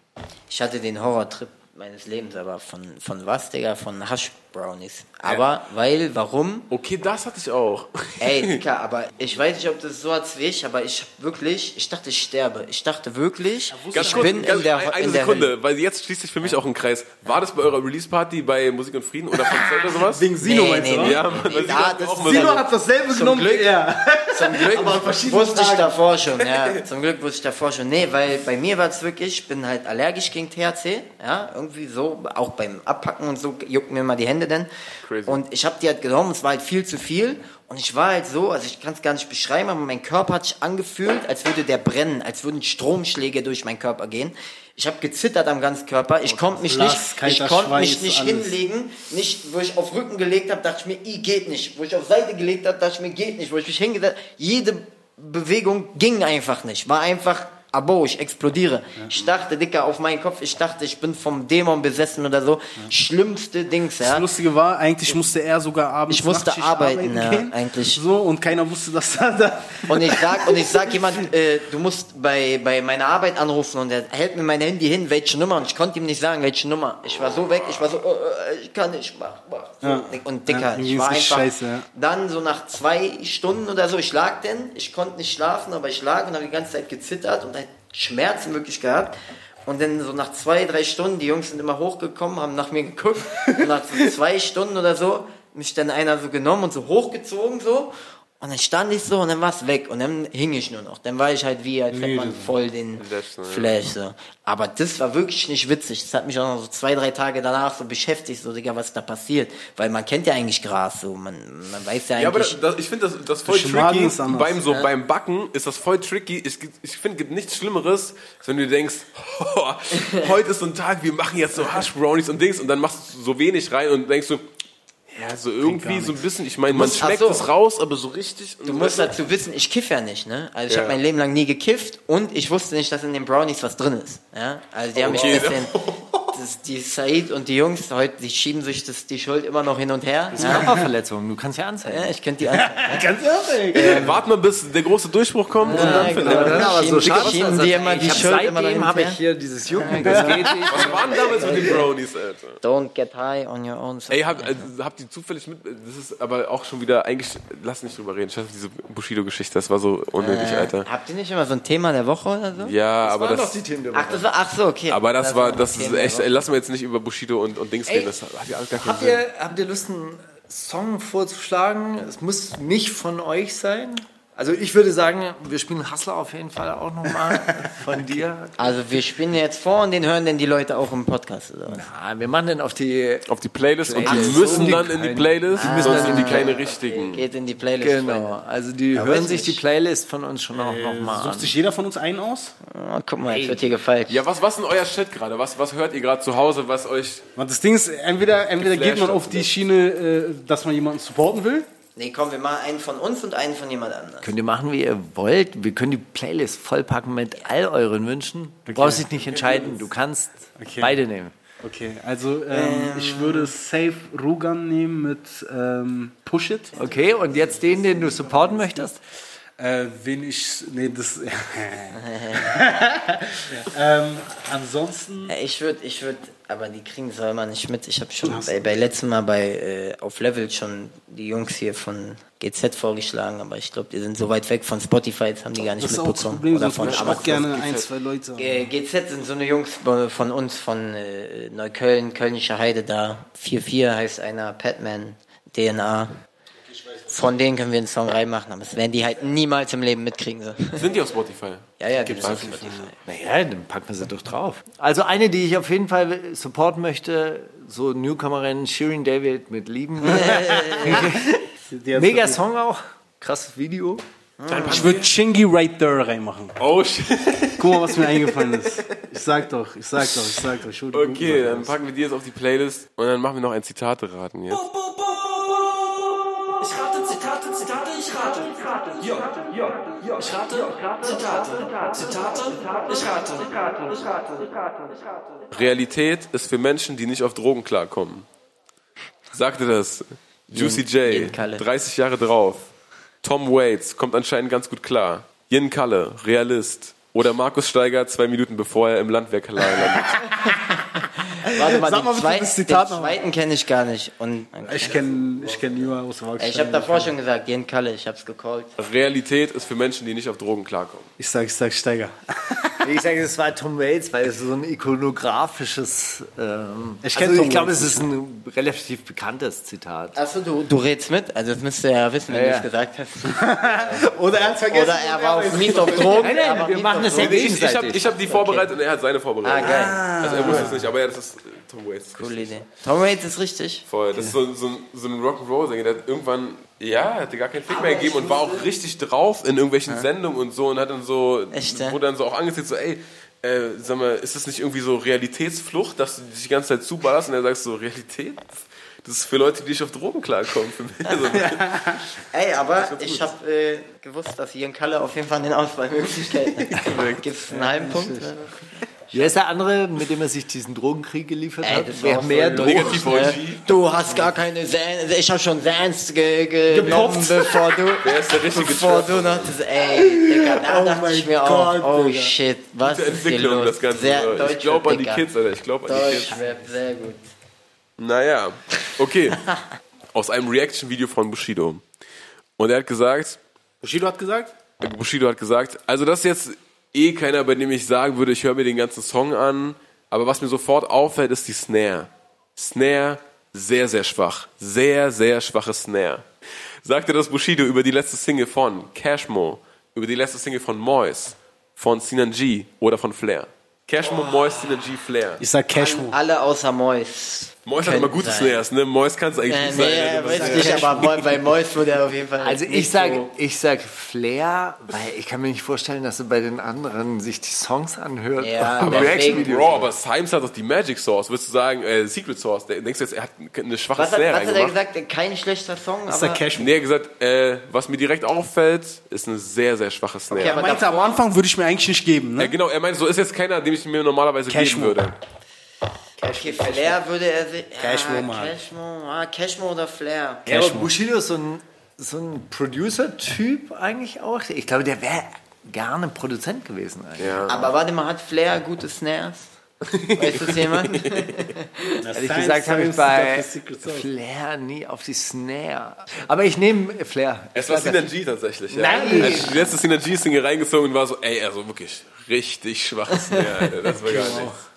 Ich hatte den Horrortrip meines Lebens, aber von, von was, Digga? Von Hush Brownies. Aber, weil, warum? Okay, das hatte ich auch. Ey, Digga, aber ich weiß nicht, ob das so hat wie ich, aber ich hab wirklich, ich dachte, ich sterbe. Ich dachte wirklich, Ganz ich kurz, bin ganz, in der, eine in der Sekunde, Hölle. weil jetzt schließt sich für mich auch ein Kreis. War das bei eurer Release-Party bei Musik und Frieden oder von oder sowas? Wegen Sino Nee, meinst nee, du? nee. oder? Ja, weil sie da, das auch Sino hat dasselbe Zum genommen Glück. wie er. Zum Glück Aber verschiedene wusste ich davor schon, ja. Zum Glück wusste ich davor schon. Nee, weil bei mir war es wirklich, ich bin halt allergisch gegen THC, ja, irgendwie so, auch beim Abpacken und so jucken mir mal die Hände denn. Crazy. Und ich habe die halt genommen, es war halt viel zu viel. Und ich war halt so, also ich kann es gar nicht beschreiben, aber mein Körper hat sich angefühlt, als würde der brennen, als würden Stromschläge durch meinen Körper gehen. Ich habe gezittert am ganzen Körper. Ich konnte mich nicht, ich konnte mich nicht alles. hinlegen, nicht, wo ich auf Rücken gelegt habe, dachte ich mir, i geht nicht. Wo ich auf Seite gelegt habe, dachte ich mir, geht nicht. Wo ich mich hingesetzt, jede Bewegung ging einfach nicht. War einfach, abo, ich explodiere. Ich dachte, Dicker, auf meinen Kopf, ich dachte, ich bin vom Dämon besessen oder so. Schlimmste Dings, ja. Das Lustige war, eigentlich musste er sogar abends Ich musste Nachtschicht arbeiten, ja, gehen. eigentlich. So, und keiner wusste, dass er da... Und ich sag, und ich sag jemand, äh, du musst bei, bei meiner Arbeit anrufen und er hält mir mein Handy hin, welche Nummer? Und ich konnte ihm nicht sagen, welche Nummer. Ich war so weg, ich war so, äh, ich kann nicht, mach, mach. So. Ja. Und Ja, Dicker, ich war einfach, scheiße, ja. dann so nach zwei Stunden oder so, ich lag denn, ich konnte nicht schlafen, aber ich lag und habe die ganze Zeit gezittert und halt Schmerzen wirklich gehabt. Und dann so nach zwei, drei Stunden, die Jungs sind immer hochgekommen, haben nach mir geguckt. Und nach so zwei Stunden oder so, mich dann einer so genommen und so hochgezogen so. Und dann stand ich so und dann war es weg. Und dann hing ich nur noch. Dann war ich halt wie, als hätte man voll den Flash, so, ja. Flash. So. Aber das war wirklich nicht witzig. Das hat mich auch noch so zwei, drei Tage danach so beschäftigt, so, Digga, was da passiert. Weil man kennt ja eigentlich Gras, so. Man, man weiß ja Ja, aber eigentlich. das, das, ich finde das, das voll tricky. ist anders. Beim, so, beim Backen ist das voll tricky. Ich, ich finde, es gibt nichts Schlimmeres, als wenn du denkst, oh, heute ist so ein Tag, wir machen jetzt so Hash Brownies und Dings und dann machst du so wenig rein und denkst du, ja, so irgendwie so ein bisschen, ich meine, man musst- schmeckt so. es raus, aber so richtig. Du musst dazu wissen, ich kiff ja nicht, ne? Also ich Ja. habe mein Leben lang nie gekifft und ich wusste nicht, dass in den Brownies was drin ist. Ja? Also die haben mich Okay. ein bisschen, das, die Said und die Jungs heute, die schieben sich das, die Schuld immer noch hin und her. Ja? Körperverletzung, du kannst ja anzeigen. Ja, ich könnte die anzeigen. Ganz ehrlich. Äh, Wart mal, bis der große Durchbruch kommt und dann Ja, findet genau. Ja, aber so schade, schieben, die das- immer ich die hab Schuld immer noch hin habe ich hier dieses Jucken, das geht nicht. Was waren damals mit den Brownies, Alter? Don't get high on your own. Ey, habt, äh, habt ihr zufällig mit, das ist aber auch schon wieder, eigentlich, lass nicht drüber reden, auf diese Bushido-Geschichte, das war so unnötig, Alter. Habt ihr nicht immer so ein Thema der Woche oder so? Ja, aber waren das, doch die Themen der Ach, das war, ach so, okay. aber das war, das ist echt, ey, lassen wir jetzt nicht über Bushido und, und Dings reden, das hat ja alles gar keinen Habt Sinn. ihr, habt ihr Lust, einen Song vorzuschlagen? Es muss nicht von euch sein. Also ich würde sagen, wir spielen Hustler auf jeden Fall auch nochmal von dir. Also wir spielen jetzt vor und den hören denn die Leute auch im Podcast oder was? Ah, wir machen den auf die... Auf die Playlist und die Playlist. müssen So, dann die in die Playlist, müssen sonst dann in die in- kleine richtigen. Geht in die Playlist. Genau, also die weiß hören sich die Playlist von uns schon auch nochmal an. Sucht sich jeder von uns einen aus? Oh, guck mal, jetzt wird hier gefeilt. Ja, was, was ist denn euer Shit gerade? Was, was hört ihr gerade zu Hause, was euch... Das Ding ist, entweder, entweder geht man auf die ne? Schiene, äh, dass man jemanden supporten will. Nee, komm, wir machen einen von uns und einen von jemand anderem. Könnt ihr machen, wie ihr wollt. Wir können die Playlist vollpacken mit all euren Wünschen. Du brauchst dich nicht entscheiden. Du kannst Okay. beide nehmen. Okay, also ähm, ich würde Safe Rugan nehmen mit ähm, Push It. Okay, und jetzt den, den du supporten möchtest? Äh, wen ich. Nee, das. ähm, ansonsten. Ich würde, ich würde, aber die kriegen es immer nicht mit. Ich habe schon bei, bei letztem Mal bei äh, auf Level schon die Jungs hier von GZ vorgeschlagen, aber ich glaube, die sind so weit weg von Spotify, jetzt haben die gar nicht Das ist auch das mitbekommen. Problem, Oder von ich auch gerne ein, zwei Leute. Äh, GZ sind so eine Jungs von uns, von äh, Neukölln, Kölnische Heide da. 4-4 heißt einer, Patman, DNA. Von denen können wir einen Song reinmachen, aber das werden die halt niemals im Leben mitkriegen. So. Sind die auf Spotify? Ja, ja, gibt's auf Spotify. Naja, dann packen wir sie doch drauf. Also eine, die ich auf jeden Fall supporten möchte, so Newcomerin Shirin David mit Lieben. Die Mega Song auch, krasses Video. Ich würde Chingy Right There reinmachen. Oh shit. Guck mal, was mir eingefallen ist. Ich sag doch, ich sag doch, ich sag doch. Ich die Okay, dann packen wir die jetzt auf die Playlist und dann machen wir noch ein Zitate raten jetzt. Rate Zitate, Zitate, ich rate. Ja, ja, ich rate Zitate, Zitate, ich rate. Realität ist für Menschen, die nicht auf Drogen klarkommen. Sagte das Juicy J, Yin Kalle. 30 Jahre drauf. Tom Waits kommt anscheinend ganz gut klar. Yin Kalle, Realist. Oder Markus Steiger, zwei Minuten bevor er im Landwehr landet. Warte mal, Sag den, mal zweiten, das Zitat den zweiten kenne ich gar nicht. Und Ich kenne ich kenn niemanden aus Wagstein. ich habe davor schon gesagt, Jen Kalle, ich hab's gecallt. Realität ist für Menschen, die nicht auf Drogen klarkommen. Ich sag, ich sag Steiger. Ich sage, es war Tom Waits, weil es so ein ikonografisches. Ähm, Ich also ich glaube, es ist ein relativ bekanntes Zitat. Achso, du, du redst mit? Also das müsst ihr ja wissen, wenn Ja, du es gesagt hast. Oder er hat vergessen. Oder er war auf Mies auf Drogen. Nein, nein, wir machen das ja Drogen. Ich, ich habe gegenseitig. hab die vorbereitet und er hat seine Ah, vorbereitet. geil. Also er wusste es nicht, aber ja, das ist Tom Waits. Coole Idee. Tom Waits ist richtig. Voll. Das ist so, so, ein- so ein Rock'n'Roll-Sänger, der hat irgendwann, ja, hatte gar keinen Fick mehr gegeben und war auch richtig drauf in irgendwelchen Sendungen und so und hat dann so, Echt, ja? wurde dann so auch angezeigt, so, ey, äh, sag mal, ist das nicht irgendwie so Realitätsflucht, dass du dich die ganze Zeit zuballerst und er sagt so, Realität? Das ist für Leute, die nicht auf Drogen klarkommen. Für mich. Also, Ey, aber ich habe äh, gewusst, dass Jen Kalle auf jeden Fall den Auswahlmöglichkeiten hat. Gibt es einen halben Punkt? Wer ist der andere, mit dem er sich diesen Drogenkrieg geliefert Ey, hat? das Wer mehr Drogen? Negativ Ne? OG. Du hast gar keine Sans. Ich habe schon Sans ge ge genommen, bevor du, Wer ist der richtige bevor du noch das, ey, Digga, da Oh dachte mein ich mir Gott, auch, oh Digga. shit, was Gute ist hier Entwicklung, los? das Ganze. Sehr ich glaube an die. Kids, Alter. Ich glaube an die Kids. Deutschrap, sehr gut. Naja, okay. Aus einem Reaction-Video von Bushido. Und er hat gesagt, Bushido hat gesagt? Bushido hat gesagt, also das ist jetzt eh keiner, bei dem ich sagen würde, ich höre mir den ganzen Song an, aber was mir sofort auffällt, ist die Snare. Snare, sehr, sehr schwach. Sehr, sehr schwache Snare. Sagte das Bushido über die letzte Single von Cashmo, über die letzte Single von Mois, von Sinan G oder von Flair. Cashmo, Mois, Sinan G, Flair. Ich sag Cashmo. Alle außer Mois. Mois hat immer gute sein. Snares, ne? Mois kann es eigentlich Äh, nicht nee, sein. weiß ich nicht, aber bei Mois wurde er auf jeden Fall. Also ich nicht sag, so- ich sag Flair, weil ich kann mir nicht vorstellen, dass er bei den anderen sich die Songs anhört. Ja, deswegen- Reaction-Videos. Bro, aber Symes hat doch die Magic Source. Würdest du sagen, äh, Secret Source? Der- Denkst du jetzt, er hat eine schwache Was hat, Snare was hat er gesagt? Kein schlechter Song, Ich sag aber... Cashmo. Nee, er hat gesagt, äh, was mir direkt auffällt, ist eine sehr, sehr schwache Snare. Okay, Er aber meinte, am Anfang würde ich mir eigentlich nicht geben, ja, ne? genau, er meint, so ist jetzt keiner, dem ich mir normalerweise Cashmo. geben würde. Okay, Flair würde er sich... Cashmo, ja, Mann. Cashmo, ah, Cashmo oder Flair. Ja, aber Bushido ist so ein, so ein Producer-Typ eigentlich auch. Ich glaube, der wäre gerne Produzent gewesen eigentlich. Ja. Aber warte mal, hat Flair gute Snares? Weiß das jemand? Ehrlich gesagt habe ich bei Flair nie auf die Snare. Aber ich nehme Flair. Es war Synergy tatsächlich. Ja. Nein. Als die letzte Synergy-Single reingezogen und war so, ey, also wirklich richtig schwache Snare. Das war gar nichts.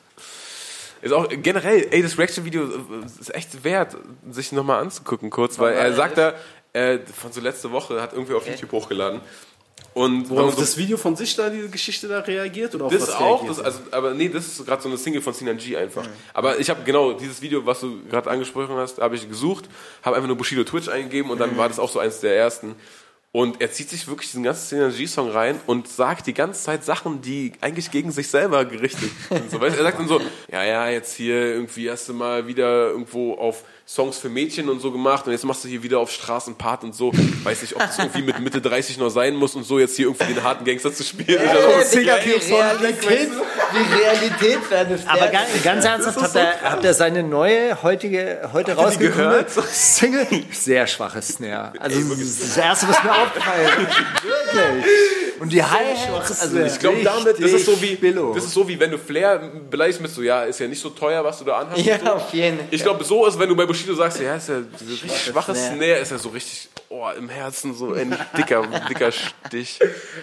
Ist auch generell, ey, das Reaction-Video äh, ist echt wert, sich nochmal anzugucken kurz, weil er sagt da, äh, von so letzte Woche, hat irgendwie auf YouTube hochgeladen. Und Wo auf so, das Video von sich da, diese Geschichte da reagiert? Oder auf das was auch, reagiert das, also, aber nee, das ist gerade so eine Single von Sinan G einfach. Aber ich habe genau dieses Video, was du gerade angesprochen hast, habe ich gesucht, habe einfach nur Bushido Twitch eingegeben und dann war das auch so eins der ersten. Und er zieht sich wirklich diesen ganzen Sinan G-Song rein und sagt die ganze Zeit Sachen, die eigentlich gegen sich selber gerichtet sind. So, weißt, er sagt dann so, ja, ja, jetzt hier irgendwie du mal wieder irgendwo auf Songs für Mädchen und so gemacht und jetzt machst du hier wieder auf Straßenpart und so. Weiß nicht, ob das irgendwie mit Mitte 30 noch sein muss und so jetzt hier irgendwie den harten Gangster zu spielen. Und dann so, Digga, wie Realität, wie Realität werden es Aber ganz, ganz ernsthaft, habt ihr, habt ihr seine neue, heutige, heute rausgekommene gehört? Single? Sehr schwache Snare. Also das Erste, was mir aufgefallen. Wirklich. Und die Hi-Hats, also Ich glaube damit, das ist so wie, Billo. das ist so wie wenn du Flair beleidigst mit so, ja, ist ja nicht so teuer, was du da anhast. Ja, so. auf jeden Fall. Ich glaube, so ist, wenn du bei Bushido sagst, ja, ist ja so richtig schwaches Snare. Snare, ist ja so richtig, oh, im Herzen so ein dicker, dicker Stich.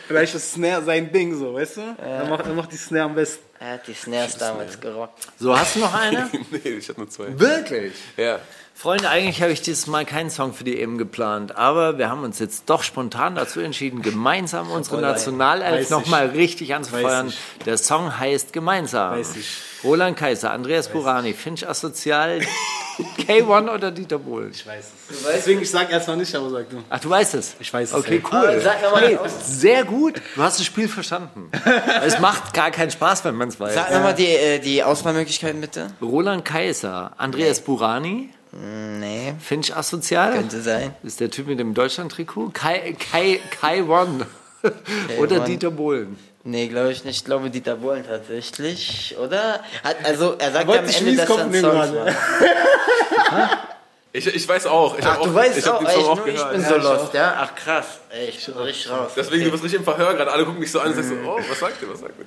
Vielleicht ist Snare sein Ding so, weißt du? Er, macht, er macht die Snare am besten. Er hat die Snares damals gerockt. So, hast du noch eine? nee, ich hatte nur zwei. Wirklich? Ja. Freunde, eigentlich habe ich dieses Mal keinen Song für die EM geplant, aber wir haben uns jetzt doch spontan dazu entschieden, gemeinsam unsere Nationalelf Weiß nochmal richtig anzufeuern. Weiß Der Song heißt Gemeinsam. Weiß ich. Roland Kaiser, Andreas Burani, Finch Asozial, K1 oder Dieter Bohlen? Ich weiß es. Deswegen, ich sag erst noch nicht, aber sag du. Ach, du weißt es? Ich weiß es, Okay, ja. cool. Mal hey, sehr gut. Du hast das Spiel verstanden. es macht gar keinen Spaß, wenn man es weiß. Sag nochmal die, äh, die Auswahlmöglichkeiten bitte. Roland Kaiser, Andreas Burani, Nee, Finch Asozial. könnte sein. ist der Typ mit dem Deutschland-Trikot. Kai, Kai, Kai One. Oder One. Dieter Bohlen. Nee, glaube ich nicht. Ich glaube Dieter Bohlen tatsächlich, oder? Hat, also, er sagt Wollte am ich Ende, dass er nehmen Song. Ich, ich weiß auch. Ich Ach, auch, du weißt ich auch, den Song auch nur ich bin so lost, ja? Ach krass, ey, ich bin richtig raus. Deswegen, du bist richtig im Verhör gerade. Alle gucken mich so an und sagen so, oh, was sagt ihr, was sagt ihr?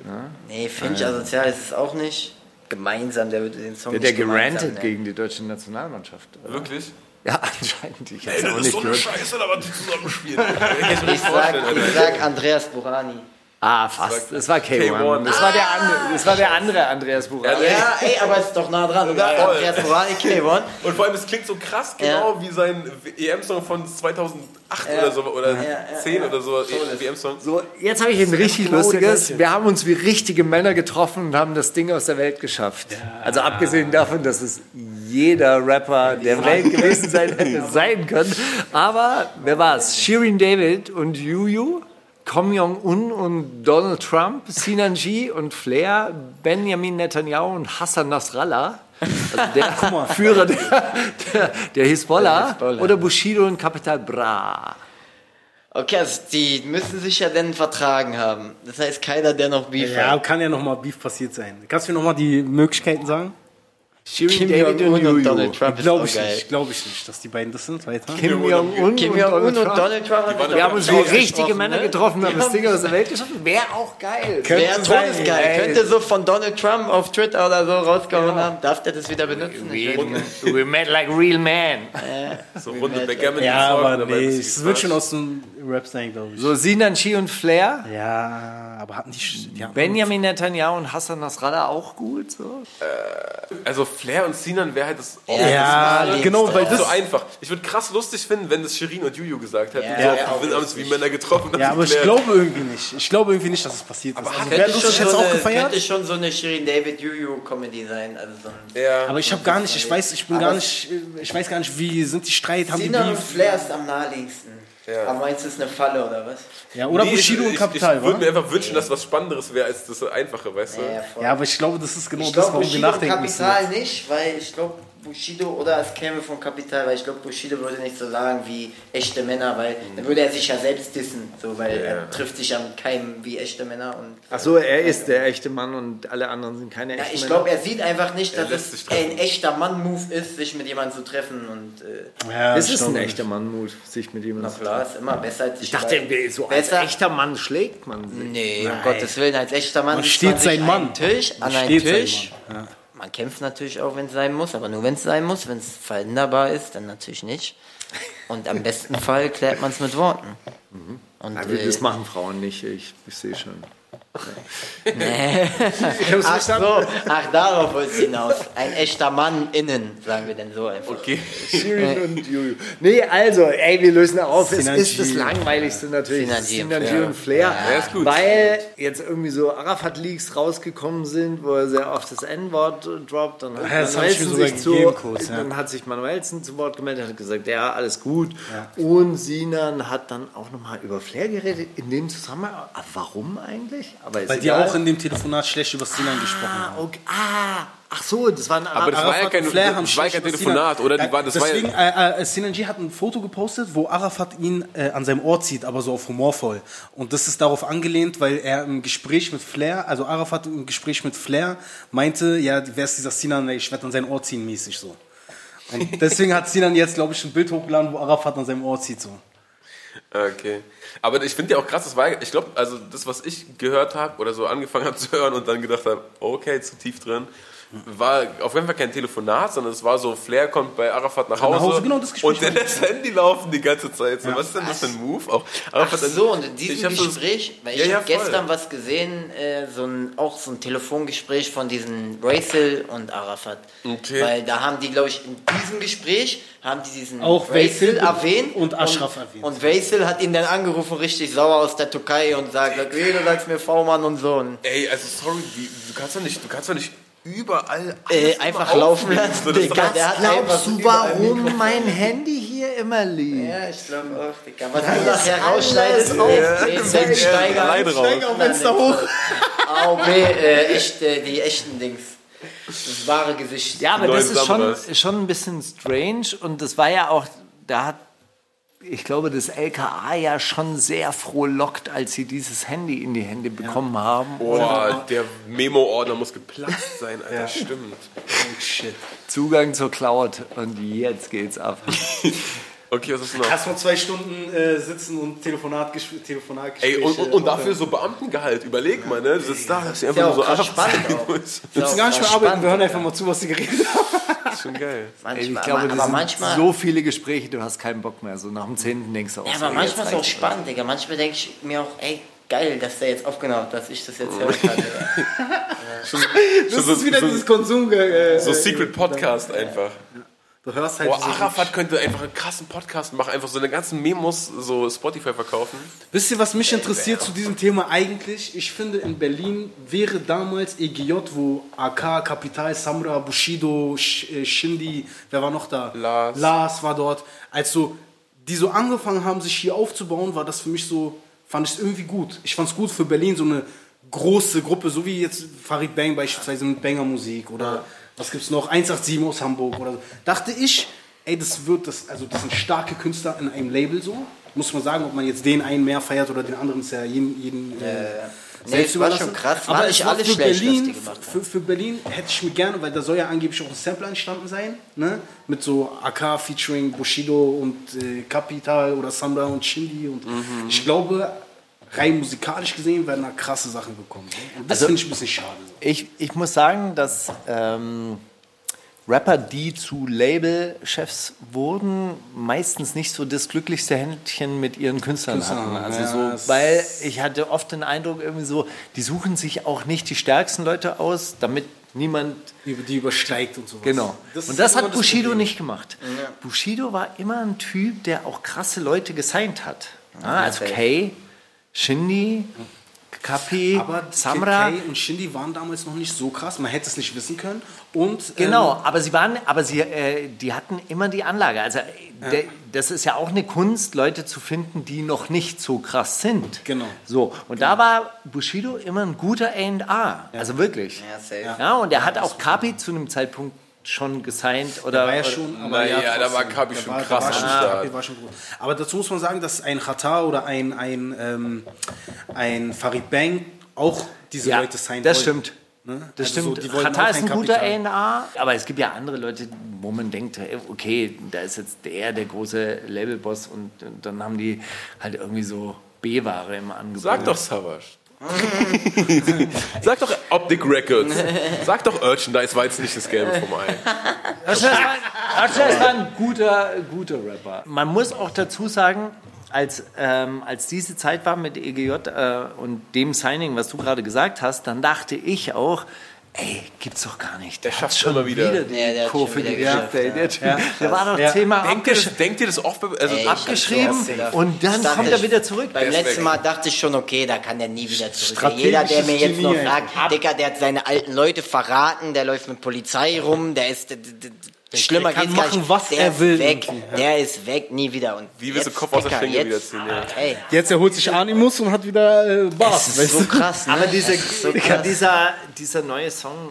Nee, Finch asozial ist es auch nicht. Gemeinsam, der würde den Song Der, der nicht gemeinsam gerantet nennen. gegen die deutsche Nationalmannschaft. Wirklich? Ja, anscheinend. Ich Ey, hab's auch das ist nicht so eine gehört. Scheiße, aber die zusammenspielen. Ich Ich nicht sag, ich sag Andreas Burani. Ah, fast. Es war K1. K1. Das war der andere, das war der andere Andreas Burani. Ja, ey, aber ist doch nah dran, oder? voll. Andreas Burani, K1. Und vor allem, es klingt so krass genau wie sein EM-Song von 2008 oder so, oder Ja, ja, 10 ja. oder so, WM-Song. So, jetzt habe ich ein richtig genau lustiges. Wir haben uns wie richtige Männer getroffen und haben das Ding aus der Welt geschafft. Also abgesehen davon, dass es jeder Rapper der Welt gewesen sein hätte sein können. Aber wer war's? Shirin David und Juju. Kim Jong-un und Donald Trump, Sinan G und Flair, Benjamin Netanyahu und Hassan Nasrallah, also der Führer der, der, der Hisbollah, Hisbollah. oder Bushido und Capital Bra. Okay, also die müssen sich ja dann vertragen haben. Das heißt, keiner, der noch Beef Ja, hat. kann ja nochmal Beef passiert sein. Kannst du mir nochmal die Möglichkeiten sagen? Shirin Kim David und Jong-un und. Donald Trump ist Glaube auch ich geil. nicht. Glaube ich nicht, dass die beiden das sind. Weiter. Kim Jong-un Kim und Donald und Trump. Donald Trump Wir haben uns wie Trump richtige Männer ne? getroffen und haben das Ding aus der Welt geschaffen. Wäre auch geil. Wäre Könnte sein, todesgeil. ey. Könnte so von Donald Trump auf Twitter oder so rausgehauen haben. Darf der das wieder benutzen? Ich weiß nicht. We met like real men. So runde Backgammon. Ja, aber nee, es wird schon aus dem Rap sein, glaube ich. So Sinan Chi und Flair. Ja, aber hatten die... Benjamin Netanyahu und Hassan Nasrallah auch gut. So. Also Flair und Sinan wäre halt das Ja, das ist genau, weil Das so einfach. Ich würde krass lustig finden, wenn das Shirin und Juju gesagt hätten. Ja, so, ja, wir haben uns wie Männer getroffen. Ja, aber ich glaube irgendwie nicht. Ich glaube irgendwie nicht, dass es passiert ist. Also, Könnte lustig schon, jetzt so auch eine, gefeiert? könnte schon so eine Shirin David Juju Comedy sein. Also so Ja. Aber ich habe gar nicht, ich weiß, ich bin gar nicht, ich weiß gar nicht, wie sind die Streit, haben die Sinan und? Flair ist am naheliegendsten. Aber meinst du, es ist eine Falle oder was? Ja, oder Nee, Bushido ich, und ich, Kapital, ich würde mir einfach wünschen, dass was Spannenderes wäre als das Einfache, weißt du? Ja, voll. Ja, aber ich glaube, das ist genau ich das, glaube, warum wir Bushido und nachdenken müssen. Kapital nicht, weil ich glaube, Bushido oder es käme von Kapital, weil ich glaube, Bushido würde nicht so sagen wie echte Männer, weil dann würde er sich ja selbst dissen, so, weil er trifft sich ja mit keinem wie echte Männer und Ach so, er ist der echte Mann und alle anderen sind keine ja, echten ich Männer. glaube, er sieht einfach nicht, dass es treffen. ein echter Mann-Move ist, sich mit jemandem zu treffen und äh, Ja, Es ich ist ein echter Mann-Mut, sich mit jemandem na zu klar, ist immer besser als sich Ich dachte, so als besser, echter Mann schlägt man sich. Nee, um Gottes Willen, als echter Mann Man steht sich sein an Mann. Tisch, an Man einen steht sein Tisch. Ja. Man kämpft natürlich auch, wenn es sein muss, aber nur wenn es sein muss. Wenn es verhinderbar ist, dann natürlich nicht. Und am besten Fall klärt man es mit Worten. Und, Aber äh, das machen Frauen nicht, ich, ich sehe schon. ach so, ach darauf wollte es hinaus. Ein echter Mann innen, sagen wir denn so einfach. Okay. Shirin und Juju. Nee, also, ey, wir lösen auf. Es Sinan ist G. das Langweiligste natürlich. Sinan das G und Flair. und Flair. Ja, ist gut. Weil jetzt irgendwie so Arafat-Leaks rausgekommen sind, wo er sehr oft das N-Wort droppt. Dann hat, Ja, ich Manuelsen sich zu, kurz, ja. dann hat sich Manuelsen zu Wort gemeldet und hat gesagt, ja, alles gut. Und Sinan hat dann auch nochmal über Flair geredet. In dem Zusammenhang, warum eigentlich? Aber ist Weil die egal. auch in dem Telefonat schlecht über Sinan gesprochen Ah, haben. okay. ah, ach so, das war ein Aber das war ja Arafat kein, Flair haben das war ja kein Telefonat, oder? Die war, das war Deswegen, ja, äh, äh, Sinan G hat ein Foto gepostet, wo Arafat ihn äh, an seinem Ohr zieht, aber so auf humorvoll. Und das ist darauf angelehnt, weil er im Gespräch mit Flair, also Arafat im Gespräch mit Flair, meinte, ja, wer ist dieser Sinan, ich werde an sein Ohr ziehen, mäßig so. Und deswegen hat Sinan jetzt, glaube ich, ein Bild hochgeladen, wo Arafat an seinem Ohr zieht so. Okay. Aber ich finde ja auch krass, das war, ich glaube, also das, was ich gehört habe oder so angefangen habe zu hören und dann gedacht habe, okay, zu tief drin, war auf jeden Fall kein Telefonat, sondern es war so, Flair kommt bei Arafat nach Hause, nach Hause, genau, das Gespräch und der war- lässt Handy laufen die ganze Zeit. So, Was ist denn das für ein Move? Auch Arafat Ach so, und in ich diesem so- Gespräch, weil ich Ja, ja, habe gestern was gesehen, äh, so ein, auch so ein Telefongespräch von diesen Raisel und Arafat. Okay. Weil da haben die, glaube ich, in diesem Gespräch haben die diesen Auch und- erwähnt. und Ashraf erwähnt. Und Vaisel hat ihn dann angerufen, richtig sauer aus der Türkei und sagt, okay, du sagst mir V-Mann und so. Und, Ey, also sorry, wie, du kannst doch nicht, du kannst doch nicht überall äh, einfach immer laufen lassen, das Digga. Der hat Glaubst du, warum mein Handy hier immer liegt? Ja, ich glaube auch, Digga. Was du nachher rausschneidest, alles ey, Sven Steiger. Alleine raus. auf Fenster hoch. A und B, äh, echt, äh, die echten Dings. Das wahre Gesicht. Ja, aber Neuen das ist schon, schon ein bisschen strange und das war ja auch, da hat, ich glaube, das LKA ja schon sehr frohlockt, als sie dieses Handy in die Hände bekommen haben. Boah, der Memo-Ordner muss geplatzt sein, Alter, stimmt. Oh shit. Zugang zur Cloud und jetzt geht's ab. Okay, was ist noch? Erstmal zwei Stunden äh, sitzen und Telefonat, Telefonat Ey, und, und, und dafür so Beamtengehalt, überleg mal, ne? Das ist da, dass sie einfach ja nur so auch krass einfach spannend zeigen auch. muss. Wir müssen gar nicht mehr arbeiten, wir hören einfach mal zu, was sie geredet haben. Schon geil. Manchmal, Ich glaube, aber, manchmal, so viele Gespräche, du hast keinen Bock mehr. So nach dem zehnten denkst du auch ja, so, aber manchmal ist es auch spannend, Digga. Manchmal denke ich mir auch, ey, geil, dass der jetzt aufgenommen hat, dass ich das jetzt hören kann. Das ist wieder dieses Konsum. Äh, So Secret Podcast einfach. Du hörst halt Boah, so Arafat könnte einfach einen krassen Podcast machen, einfach so eine ganzen Memos so Spotify verkaufen. Wisst ihr, was mich interessiert zu diesem Thema eigentlich? Ich finde, in Berlin wäre damals EGJ, wo AK, Kapital, Samra, Bushido, Sh äh, Shindi, wer war noch da? Lars. Lars war dort. Als so, die so angefangen haben, sich hier aufzubauen, war das für mich so, fand ich es irgendwie gut. Ich fand es gut für Berlin, so eine große Gruppe, so wie jetzt Farid Bang beispielsweise mit Banger Musik oder was gibt's noch, 187 aus Hamburg oder so. Dachte ich, ey, das wird das, also das sind starke Künstler in einem Label so. Muss man sagen, ob man jetzt den einen mehr feiert oder den anderen, ist ja jeden, jeden äh, Nee, es war schon krass. War Aber nicht alles für schlecht, Berlin, für, für Berlin hätte ich mir gerne, weil da soll ja angeblich auch ein Sample entstanden sein, ne? Mit so AK featuring Bushido und äh, Capital oder Samra und Shindy und Mhm. ich glaube, rein musikalisch gesehen werden da krasse Sachen gekommen. So. Und das Also- finde ich ein bisschen schade. So. Ich, ich muss sagen, dass ähm, Rapper, die zu Labelchefs wurden, meistens nicht so das glücklichste Händchen mit ihren Künstlern Künstlern hatten. haben, Also ja, so, das- weil ich hatte oft den Eindruck, irgendwie so, die suchen sich auch nicht die stärksten Leute aus, damit niemand Die, die übersteigt und sowas. Genau. Das und das hat Bushido Problem. nicht gemacht. Bushido war immer ein Typ, der auch krasse Leute gesigned hat. Ja, also safe. Kay, Shindy, Kapi, Aber Samra. Kay und Shindy waren damals noch nicht so krass, man hätte es nicht wissen können. Und, Genau, ähm, aber sie waren, aber sie, äh, die hatten immer die Anlage. Also äh, das ist ja auch eine Kunst, Leute zu finden, die noch nicht so krass sind. Genau. So und da war Bushido immer ein guter A&R, also wirklich. Ja, safe. Ja, und er hat auch Kapi zu einem Zeitpunkt schon gesigned oder war ja oder- schon, aber Naja, ja, da war Da schon war- da krass war schon- Start. Kapi war schon gut. Aber dazu muss man sagen, dass ein Khatar oder ein, ein, ähm, ein Farid Bang auch diese Ja, Leute sein das wollten. stimmt. Ne? Das Also so, stimmt. Katar auch ist ein guter. A&R, aber es gibt ja andere Leute, wo man denkt, okay, da ist jetzt der, der große Labelboss und, und dann haben die halt irgendwie so B-Ware im Angebot. Sag doch Savage. Sag doch Optic Records. Sag doch Urchandise war jetzt nicht das Gelbe vom Ei. Das war ein guter, guter Rapper. Man muss auch dazu sagen, als, ähm, als diese Zeit war mit EGJ äh, und dem Signing, was du gerade gesagt hast, dann dachte ich auch, ey, gibt's doch gar nicht. Der, schafft hat schon immer wieder. wieder die Ja, der hat Kurve wieder geschafft, ja. Der, typ, der war doch Ja. zehnmal Denkt ihr, denkt ihr das oft? Also Ey, abgeschrieben und dann kommt er wieder zurück. Beim letzten. Mal dachte ich schon, okay, da kann der nie wieder zurück. Jeder, der mir jetzt noch sagt, Dicker, der hat seine alten Leute verraten, der läuft mit Polizei rum, der ist... d- d- d- Schlimmer kann geht's gar machen, was der er ist will weg. ja. Der ist weg, nie wieder. Und Wie willst du Kopf aus der Schlinge jetzt- wiederziehen, ja. Ey, Jetzt erholt sich Animus und hat wieder äh, Bars. das ist so krass. Ne? Aber diese, so krass. dieser, dieser neue Song,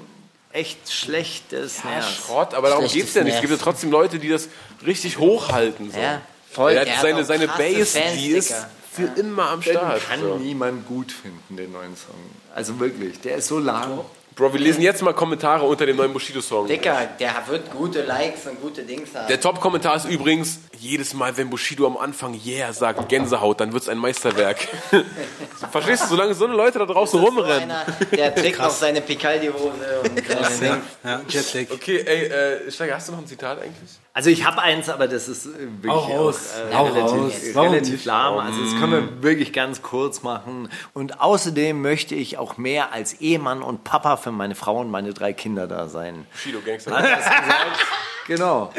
echt schlechtes Ja, Nerv. Schrott, aber darum Schlechtes geht's ja nicht. Es gibt ja trotzdem Leute, die das richtig hochhalten. So. Ja, voll. Er Der hat seine, seine Base, Fans, die ist Dicker. für immer am Den Start. kann So. niemand gut finden, den neuen Song. Also wirklich, der ist so lang. Bro, wir lesen jetzt mal Kommentare unter dem neuen Bushido-Song. Dicker, der wird gute Likes und gute Dings haben. Der Top-Kommentar ist übrigens, jedes Mal, wenn Bushido am Anfang Yeah sagt, Gänsehaut, dann wird's ein Meisterwerk. Verstehst du, solange so eine Leute da draußen so rumrennen. einer, der trägt noch seine Picaldi-Hose und seine Dings. Ja, Jetlag. Okay, ey, äh, Steiger, hast du noch ein Zitat eigentlich? Also ich habe eins, aber das ist äh, wirklich Hau raus. auch, äh, Hau relativ, raus. Relativ lahm. Also das können wir wirklich ganz kurz machen. Und außerdem möchte ich auch mehr als Ehemann und Papa für meine Frau und meine drei Kinder da sein. Bushido, Gangster. Hat das gesagt? Genau.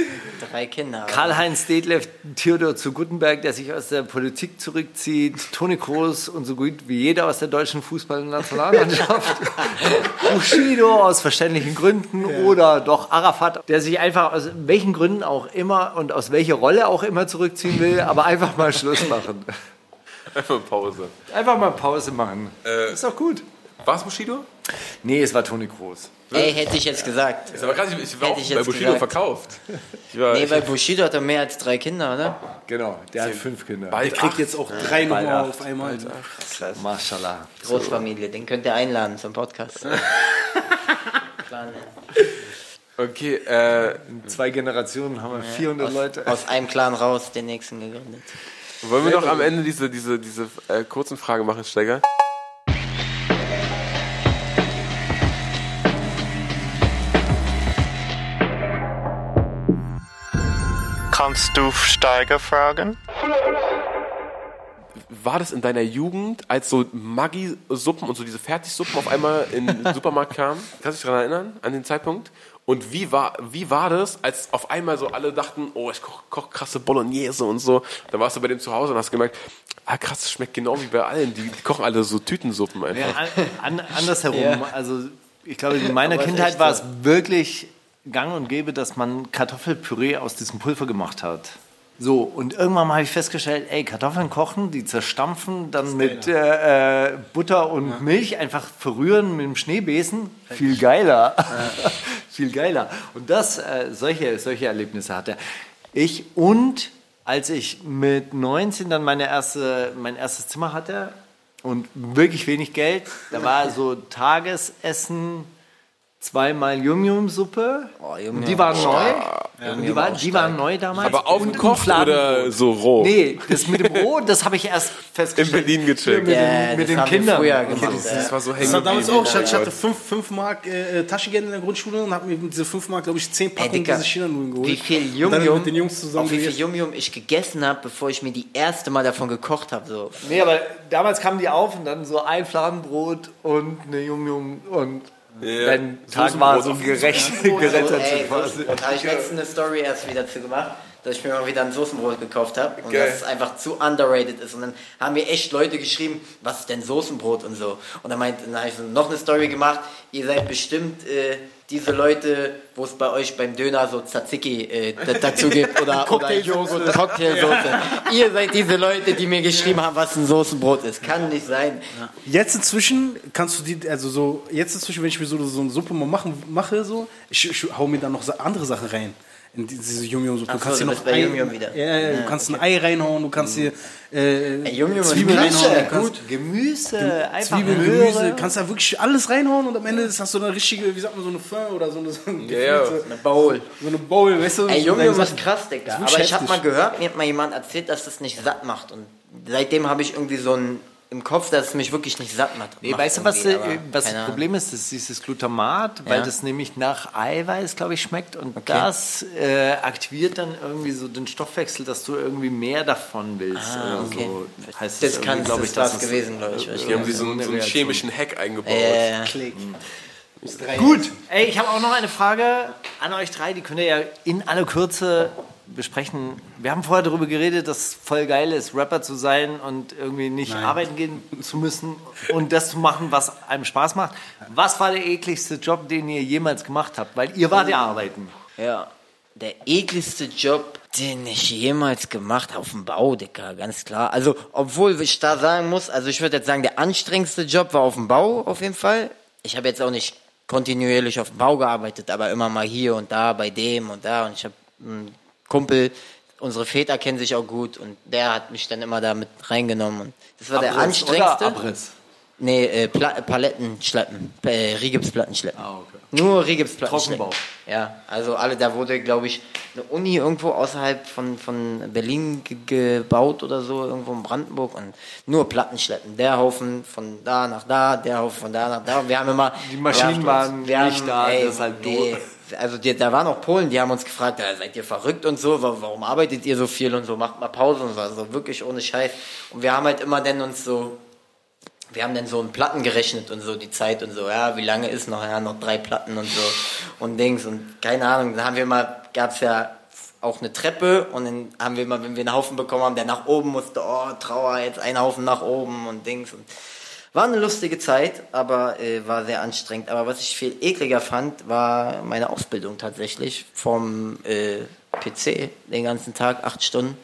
Drei Kinder. Karl-Heinz Detlef, Theodor zu Guttenberg, der sich aus der Politik zurückzieht, Toni Kroos und so gut wie jeder aus der deutschen Fußballnationalmannschaft, Bushido aus verständlichen Gründen oder doch Arafat, der sich einfach aus welchen Gründen auch immer und aus welcher Rolle auch immer zurückziehen will, aber einfach mal Schluss machen. Einfach Pause. Einfach mal Pause machen. ist doch gut. War's Bushido? Nee, es war Toni Kroos. Ey, hätte ich jetzt gesagt. Ist aber krass, ich, ich war Hätte auch ich bei jetzt Bushido gesagt. verkauft. Ich war, Nee, ich, weil Bushido hat doch mehr als drei Kinder, oder? Genau, der hat fünf Kinder. Der bald kriegt acht. jetzt auch drei Bald nochmal acht. auf einmal. Mashallah. Großfamilie, den könnt ihr einladen zum Podcast. Okay, äh, Zwei Generationen haben wir 400 aus, Leute. Aus einem Clan raus den nächsten gegründet. wollen wir noch am Ende diese, diese, diese äh, kurzen Fragen machen, Steiger? Kannst du Steiger fragen? War das in deiner Jugend, als so Maggi-Suppen und so diese Fertigsuppen auf einmal in den Supermarkt kamen? Kannst du dich daran erinnern, an den Zeitpunkt? Und wie war, wie war das, als auf einmal so alle dachten, oh, ich koche koch krasse Bolognese und so. Da warst du bei dem zu Hause und hast gemerkt, ah krass, das schmeckt genau wie bei allen. Die, die kochen alle so Tütensuppen Ja, einfach. an, an, andersherum. Ja. Also ich glaube, in meiner Aber Kindheit echt war es wirklich gang und gäbe, dass man Kartoffelpüree aus diesem Pulver gemacht hat. So, und irgendwann mal habe ich festgestellt, ey, Kartoffeln kochen, die zerstampfen, dann mit äh, äh, Butter und Milch einfach verrühren mit dem Schneebesen. Viel geiler. Viel geiler. Und das, äh, solche, solche Erlebnisse hatte ich. Und als ich mit 19 dann meine erste, mein erstes Zimmer hatte und wirklich wenig Geld, da war so Tagesessen zweimal Yum-Yum-Suppe. Oh, Yum Und die Yum. waren neu. Yum die, Yum waren, auch die waren neu damals. Aber aufgekocht oder so roh? Nee, das mit dem Brot, das habe ich erst festgestellt. In Berlin gecheckt. Mit, Ja, den, mit das den Kindern. früher gemacht, das ja. Das war so Das hängen war damals auch. Ich, ich hatte 5 fünf Mark äh, Taschengeld in der Grundschule und habe mir mit diese 5 Mark, glaube ich, 10 Ey, Packungen diese China-Nudeln geholt. wie viel Yum-Yum mit den Jungs zusammen auf wie viel gegessen. Yum-Yum ich gegessen habe, bevor ich mir die erste Mal davon gekocht habe. So. Nee, aber damals kamen die auf und dann so ein Fladenbrot und eine Yum-Yum und Ja. dein Tag war so gerecht, So, gerettet. ey, quasi. da habe ich letztens eine Story erst wieder zu gemacht, dass ich mir mal wieder ein Soßenbrot gekauft habe und Geil. dass es einfach zu underrated ist. Und dann haben mir echt Leute geschrieben, was ist denn Soßenbrot und so. Und dann, meint, dann habe ich so noch eine Story gemacht, ihr seid bestimmt äh, diese Leute, wo es bei euch beim Döner so Tzatziki äh, dazu gibt oder, oder Joghurt, Cocktailsoße. ihr seid diese Leute, die mir geschrieben haben, was ein Soßenbrot ist. Kann nicht sein. Jetzt inzwischen kannst du die, also so, jetzt inzwischen, wenn ich mir so, so eine Suppe mal machen, mache, so, ich, ich hau mir dann noch so andere Sachen rein. In die- diese Yum-Yum-Suppe. Ach Du kannst so, hier noch Ei, Yum-Yum wieder. Ja, ja, du kannst ein Ei reinhauen, du kannst hier äh, Ey, Yum-Yum ist Zwiebeln Gemüse. reinhauen. Du kannst, Gut, Gemüse, einfach Zwiebeln, Möhre. Gemüse, kannst da wirklich alles reinhauen und am Ende hast du eine richtige, wie sagt man, so eine Pho oder so eine, so eine, Ja, ja. gefüllte- Eine Bowl. so eine Bowl, weißt du? Ey, so Yum deine Yum ist krass, Digga. Aber ich habe mal gehört, mir hat mal jemand erzählt, dass das nicht satt macht. Und seitdem habe ich irgendwie so ein im Kopf, dass es mich wirklich nicht satt macht. Nee, weißt du, was, äh, was das. Problem ist? Das ist dieses Glutamat, weil Ja. das nämlich nach Eiweiß, glaube ich, schmeckt. Und das äh, aktiviert dann irgendwie so den Stoffwechsel, dass du irgendwie mehr davon willst. Ah, oder okay. so. Heißt Das kann glaub das ich, es- gewesen, glaube ich. Die haben so, einen- so einen chemischen Hack eingebaut. Äh, ja. Gut, ey, ich habe auch noch eine Frage an euch drei, die könnt ihr ja in aller Kürze besprechen. Wir haben vorher darüber geredet, dass es voll geil ist, Rapper zu sein und irgendwie nicht arbeiten gehen zu müssen und das zu machen, was einem Spaß macht. Was war der ekligste Job, den ihr jemals gemacht habt? Weil ihr wart ja arbeiten. ja. Der ekligste Job, den ich jemals gemacht habe, auf dem Bau, Digga, ganz klar. Also, obwohl ich da sagen muss, also ich würde jetzt sagen, der anstrengendste Job war auf dem Bau, auf jeden Fall. Ich habe jetzt auch nicht kontinuierlich auf dem Bau gearbeitet, aber immer mal hier und da, bei dem und da. Und ich habe einen Kumpel, unsere Väter kennen sich auch gut und der hat mich dann immer da mit reingenommen. Und das war der Abriss anstrengendste. Oder Abriss. Nee, äh, Pla Paletten schleppen. Äh, Rigipsplatten schleppen. Ah, okay. Nur Rigipsplatten Trockenbau. schleppen. Ja, also alle, da wurde, glaube ich, eine Uni irgendwo außerhalb von, von Berlin ge gebaut oder so, irgendwo in Brandenburg und nur Platten schleppen. Der Haufen von da nach da, der Haufen von da nach da. Und wir haben immer... Die Maschinen waren nicht da, ey, deshalb nee, also die, da waren auch Polen, die haben uns gefragt, ja, seid ihr verrückt und so, wa- warum arbeitet ihr so viel und so, macht mal Pause und so, also wirklich ohne Scheiß. Und wir haben halt immer dann uns so, wir haben dann so in Platten gerechnet und so die Zeit und so, ja, wie lange ist noch, ja, noch drei Platten und so. Und Dings und keine Ahnung, dann haben wir mal, gab's ja auch eine Treppe und dann haben wir mal, wenn wir einen Haufen bekommen haben, der nach oben musste, oh, Trauer, jetzt ein Haufen nach oben und Dings und war eine lustige Zeit, aber äh, war sehr anstrengend. Aber was ich viel ekliger fand, war meine Ausbildung tatsächlich vom äh, PC den ganzen Tag, acht Stunden.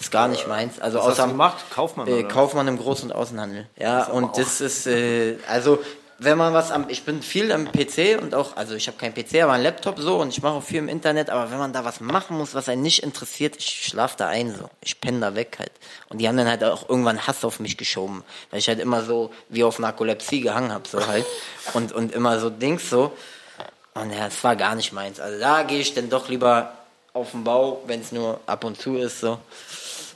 Ist gar nicht meins. Also Was hast außer du gemacht? Kaufmann, Äh? Kaufmann im Groß- und Außenhandel. Ja, und das ist äh, also wenn man was am, ich bin viel am PC und auch, also ich habe keinen PC, aber einen Laptop so und ich mache auch viel im Internet, aber wenn man da was machen muss, was einen nicht interessiert, ich schlaf da ein so. Ich penne da weg halt. Und die haben dann halt auch irgendwann Hass auf mich geschoben, weil ich halt immer so wie auf Narkolepsie gehangen habe so halt und und immer so Dings so. Und ja, es war gar nicht meins. Also da gehe ich dann doch lieber auf den Bau, wenn es nur ab und zu ist so.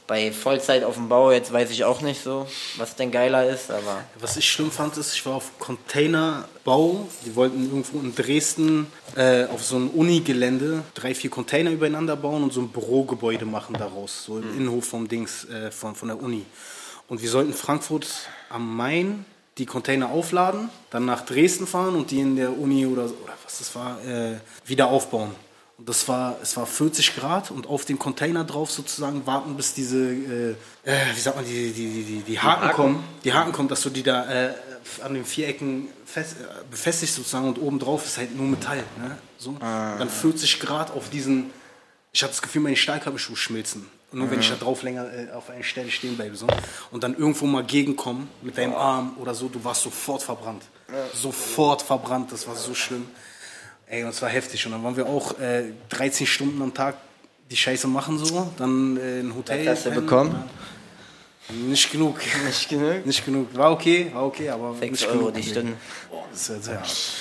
Bei Vollzeit auf dem Bau jetzt weiß ich auch nicht so, was denn geiler ist, aber Was ich schlimm fand, ist, ich war auf Containerbau. Die wollten irgendwo in Dresden äh, auf so einem Uni-Gelände drei, vier Container übereinander bauen und so ein Bürogebäude machen daraus. So im Innenhof vom Dings, äh, von, von der Uni. Und wir sollten Frankfurt am Main die Container aufladen, dann nach Dresden fahren und die in der Uni oder, oder was das war, äh, wieder aufbauen. Das war, es war 40 Grad und auf dem Container drauf sozusagen warten, bis diese, äh, äh, wie sagt man, die, die, die, die, die Haken, kommen. Die Haken kommen, dass du die da äh, an den Vierecken fest, äh, befestigst sozusagen und oben drauf ist halt nur Metall. Ne? So. Und dann 40 Grad auf diesen, ich hatte das Gefühl, meine Stahlkabelschuhe schmilzen. Und nur wenn ich da drauf länger äh, auf einer Stelle stehen bleibe. So. Und dann irgendwo mal gegenkommen mit deinem Arm oder so, du warst sofort verbrannt. Sofort verbrannt, das war so schlimm. Ey, und es war heftig. Und dann waren wir auch äh, 13 Stunden am Tag die Scheiße machen so. Dann äh, ein Hotel. Was hast du bekommen? Nicht genug. Nicht genug? Nicht genug. War okay, war okay, aber 6 nicht Euro genug. die Stunde. Boah, das ist ja sehr hart.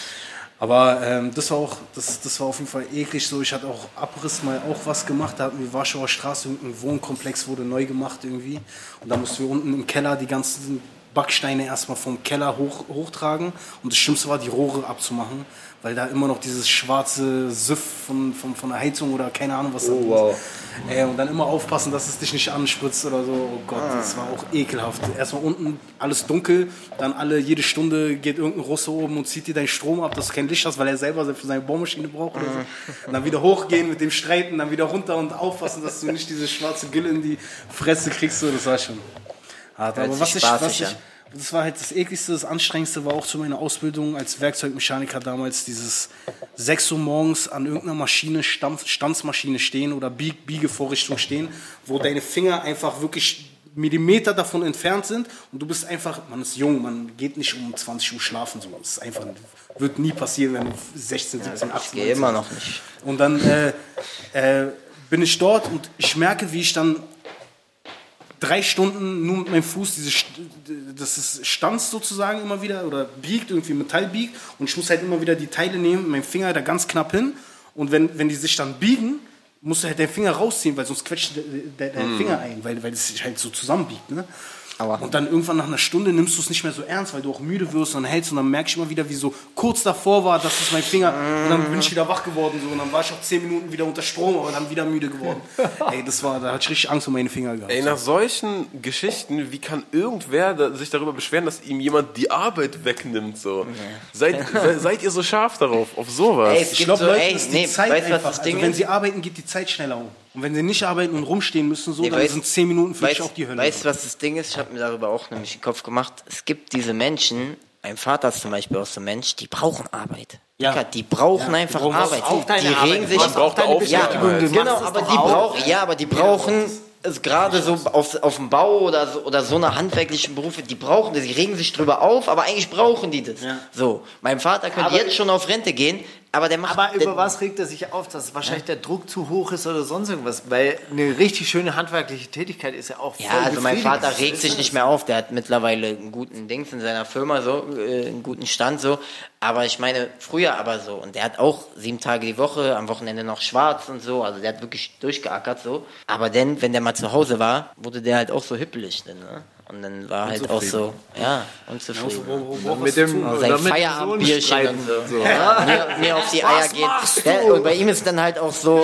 Aber ähm, das war auch, das, das war auf jeden Fall eklig so. Ich hatte auch Abriss mal auch was gemacht. Da hatten wir Warschauer Straße, irgendein Wohnkomplex wurde neu gemacht irgendwie. Und da mussten wir unten im Keller die ganzen Backsteine erstmal vom Keller hoch, hochtragen. Und das Schlimmste war, die Rohre abzumachen, weil da immer noch dieses schwarze Süff von, von, von der Heizung oder keine Ahnung was da drin ist. Äh, und dann immer aufpassen, dass es dich nicht anspritzt oder so. Oh Gott, das war auch ekelhaft. Erstmal unten alles dunkel, dann alle jede Stunde geht irgendein Russe oben und zieht dir deinen Strom ab, dass du kein Licht hast, weil er selber für seine Bohrmaschine braucht oder so. Und dann wieder hochgehen mit dem Streiten, dann wieder runter und aufpassen, dass du nicht diese schwarze Gülle in die Fresse kriegst. So, das war schon hart. Hört Aber was ich, was ich, an. Das war halt das ekligste, das anstrengendste war auch zu meiner Ausbildung als Werkzeugmechaniker damals dieses 6 Uhr morgens an irgendeiner Maschine, Stampf, Stanzmaschine stehen oder Bieg, Biegevorrichtung stehen, wo deine Finger einfach wirklich Millimeter davon entfernt sind und du bist einfach, man ist jung, man geht nicht um 20 Uhr schlafen, so. Das ist einfach, wird nie passieren, wenn du 16, 17, 18 Ich gehe immer noch nicht. und dann äh, äh, bin ich dort und ich merke, wie ich dann drei Stunden nur mit meinem Fuß diese das ist stanzt sozusagen immer wieder oder biegt, irgendwie Metall biegt und ich muss halt immer wieder die Teile nehmen, meinen Finger da ganz knapp hin und wenn, wenn die sich dann biegen, musst du halt deinen Finger rausziehen, weil sonst quetscht der, der, der Finger ein, weil, weil es sich halt so zusammenbiegt. Ne? Aua. Und dann irgendwann nach einer Stunde nimmst du es nicht mehr so ernst, weil du auch müde wirst und dann hältst und dann merke ich immer wieder, wie so kurz davor war, dass es mein Finger und dann bin ich wieder wach geworden so und dann war ich auch zehn Minuten wieder unter Strom, aber dann wieder müde geworden. Ey, das war, da hatte ich richtig Angst um meine Finger gehabt. Ey, nach solchen Geschichten, wie kann irgendwer da, sich darüber beschweren, dass ihm jemand die Arbeit wegnimmt? So? Seid, se, seid ihr so scharf darauf, auf sowas? Ey, es Ich gibt glaube, so, Leuten ey, ist die nee, Zeit weißt du, was einfach, das Ding also wenn ist? sie arbeiten, geht die Zeit schneller um. Und wenn sie nicht arbeiten und rumstehen müssen, so, Nee, dann weißt- sind zehn Minuten für weißt, auch die Hölle. Weißt du, was das Ding ist? Ich habe mir darüber auch nämlich den Kopf gemacht. Es gibt diese Menschen, mein Vater ist zum Beispiel auch so ein Mensch, die brauchen Arbeit. Ja. Dicker, Die brauchen Ja, die einfach brauchen Arbeit. auch deine die Arbeit. regen Du sich. hast braucht. Beschäftigung. Du Genau, aber die auch. brauchen, ja, aber die brauchen es gerade so auf, auf dem Bau oder so, oder so eine handwerklichen Berufe, die brauchen das, die regen sich drüber auf, aber eigentlich brauchen die das. Ja. So, mein Vater könnte jetzt schon auf Rente gehen, Aber der macht. Aber über was regt er sich auf? Dass wahrscheinlich der Druck zu hoch ist oder sonst irgendwas? Weil eine richtig schöne handwerkliche Tätigkeit ist ja auch voll Ja, also mein. Vater regt sich nicht mehr auf. Der hat mittlerweile einen guten Dings in seiner Firma, so, äh, einen guten Stand, so. Aber ich meine, früher aber so. Und der hat auch sieben Tage die Woche, am Wochenende noch schwarz und so. Also der hat wirklich durchgeackert, so. Aber dann, wenn der mal zu Hause war, wurde der halt auch so hippelig, dann, ne? Und dann war halt auch so, ja, unzufrieden. mit dem Und sein oder mit dem Feierabendbierchen Sohn und streiten. so. Ja, mir, mir auf die Eier geht. Ja, und bei ihm ist dann halt auch so,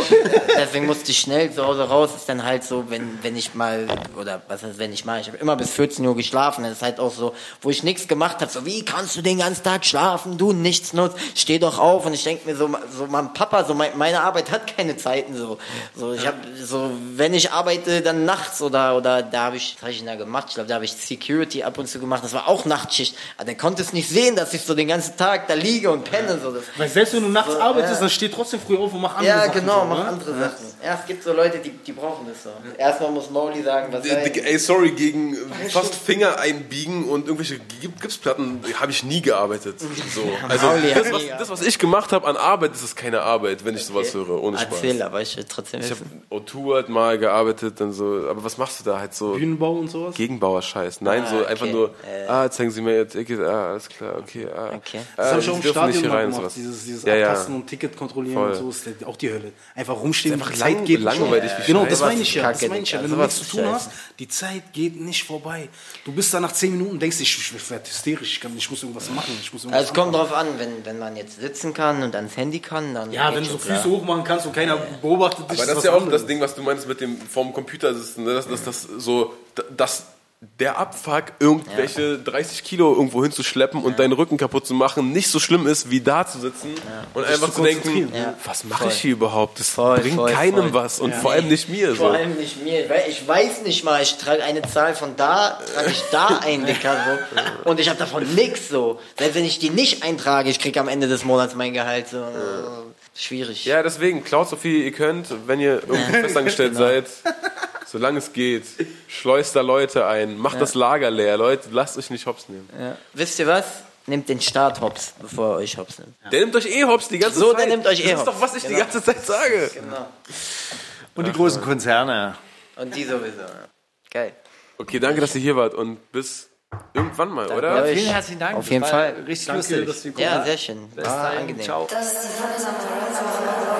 deswegen musste ich schnell zu Hause raus, ist dann halt so, wenn, wenn ich mal, oder was heißt, wenn ich mal, ich habe immer bis 14 Uhr geschlafen, das ist halt auch so, wo ich nichts gemacht habe, so, wie kannst du den ganzen Tag schlafen, du nichts nutzt, steh doch auf und ich denke mir so, so, mein Papa, so, mein, meine Arbeit hat keine Zeiten, so, so, ich habe so, wenn ich arbeite, dann nachts oder, oder da habe ich, was habe ich denn da gemacht? Ich glaube, da habe ich Security ab und zu gemacht, das war auch Nachtschicht, aber der konnte es nicht sehen, dass ich so den ganzen Tag da liege und penne, so, das, Weil selbst wenn du nachts So, arbeitest, ja. dann steh trotzdem früh auf und mach andere ja, Sachen. genau, so, mach ne? andere Sachen. Ja, es gibt so Leute, die, die brauchen das so. Erstmal muss Mauli sagen, was er Dick, Ey, sorry, gegen fast Finger einbiegen und irgendwelche Gip- Gipsplatten habe ich nie gearbeitet. So. Also das was, das, was ich gemacht habe an Arbeit, das ist keine Arbeit, wenn ich sowas höre, ohne Spaß. Erzähl, aber ich will trotzdem Ich habe wissen. O2 hat mal gearbeitet, dann so, aber was machst du da halt so? Bühnenbau und sowas. Gegenbauer-Scheiß. Nein, Ah, so okay. einfach nur, Äh. ah, zeigen Sie mir Ihr Ticket, ah, alles klar, okay, ah. Okay. Das ah, habe ich auch im Stadion mal rein, gemacht, sowas. dieses, dieses Ja, ja. Abtasten und Ticket kontrollieren Voll. und so, ist auch die Hölle. Einfach rumstehen, einfach die Zeit lang- geht langweilig nicht wie Genau, das meine ich ja, ist das meine ich ja. Wenn du nichts zu tun hast, die Zeit geht nicht vorbei. Du bist da nach 10 Minuten und denkst, ich, ich werde hysterisch, ich, kann, ich muss irgendwas machen, ich muss irgendwas Also es kommt drauf an, wenn, wenn man jetzt sitzen kann und ans Handy kann, dann. Ja, wenn du so. Füße hochmachen kannst und keiner beobachtet dich, Aber das ist ja auch das Ding, was du meinst mit dem vom Computer sitzen, ne? dass, das so, dass der Abfuck, irgendwelche 30 Kilo irgendwo hinzuschleppen und deinen Rücken kaputt zu machen, nicht so schlimm ist, wie da zu sitzen und einfach zu denken. Ja. was mache ich hier überhaupt? Das Voll, bringt voll, keinem voll. was und vor allem nicht mir. Vor So. allem nicht mir, weil ich weiß nicht mal, ich trage eine Zahl von da, trage ich da ein, Dicker, so. Und ich habe davon nix, so. Selbst wenn ich die nicht eintrage, ich krieg am Ende des Monats mein Gehalt, so. Schwierig. Ja, deswegen, klaut so viel ihr könnt, wenn ihr irgendwie festangestellt Genau. seid, solange es geht. Schleust da Leute ein, macht das Lager leer, Leute, lasst euch nicht hops nehmen. Ja. Wisst ihr was? Nehmt den Start hops, bevor ihr euch hops nimmt. Der nimmt euch eh hops die ganze So, Zeit. der nimmt euch eh Das ist hops. doch, was ich die Genau. ganze Zeit sage. Genau. Und die großen Konzerne. Und die sowieso. ja. Geil. Okay, danke, dass ihr hier wart und bis irgendwann mal, Ja, oder? Vielen herzlichen Dank. Auf Das jeden Fall. Richtig Danke, lustig. Ja, sehr schön. Bis War dahin. angenehm. Ciao. Das ist die wundersame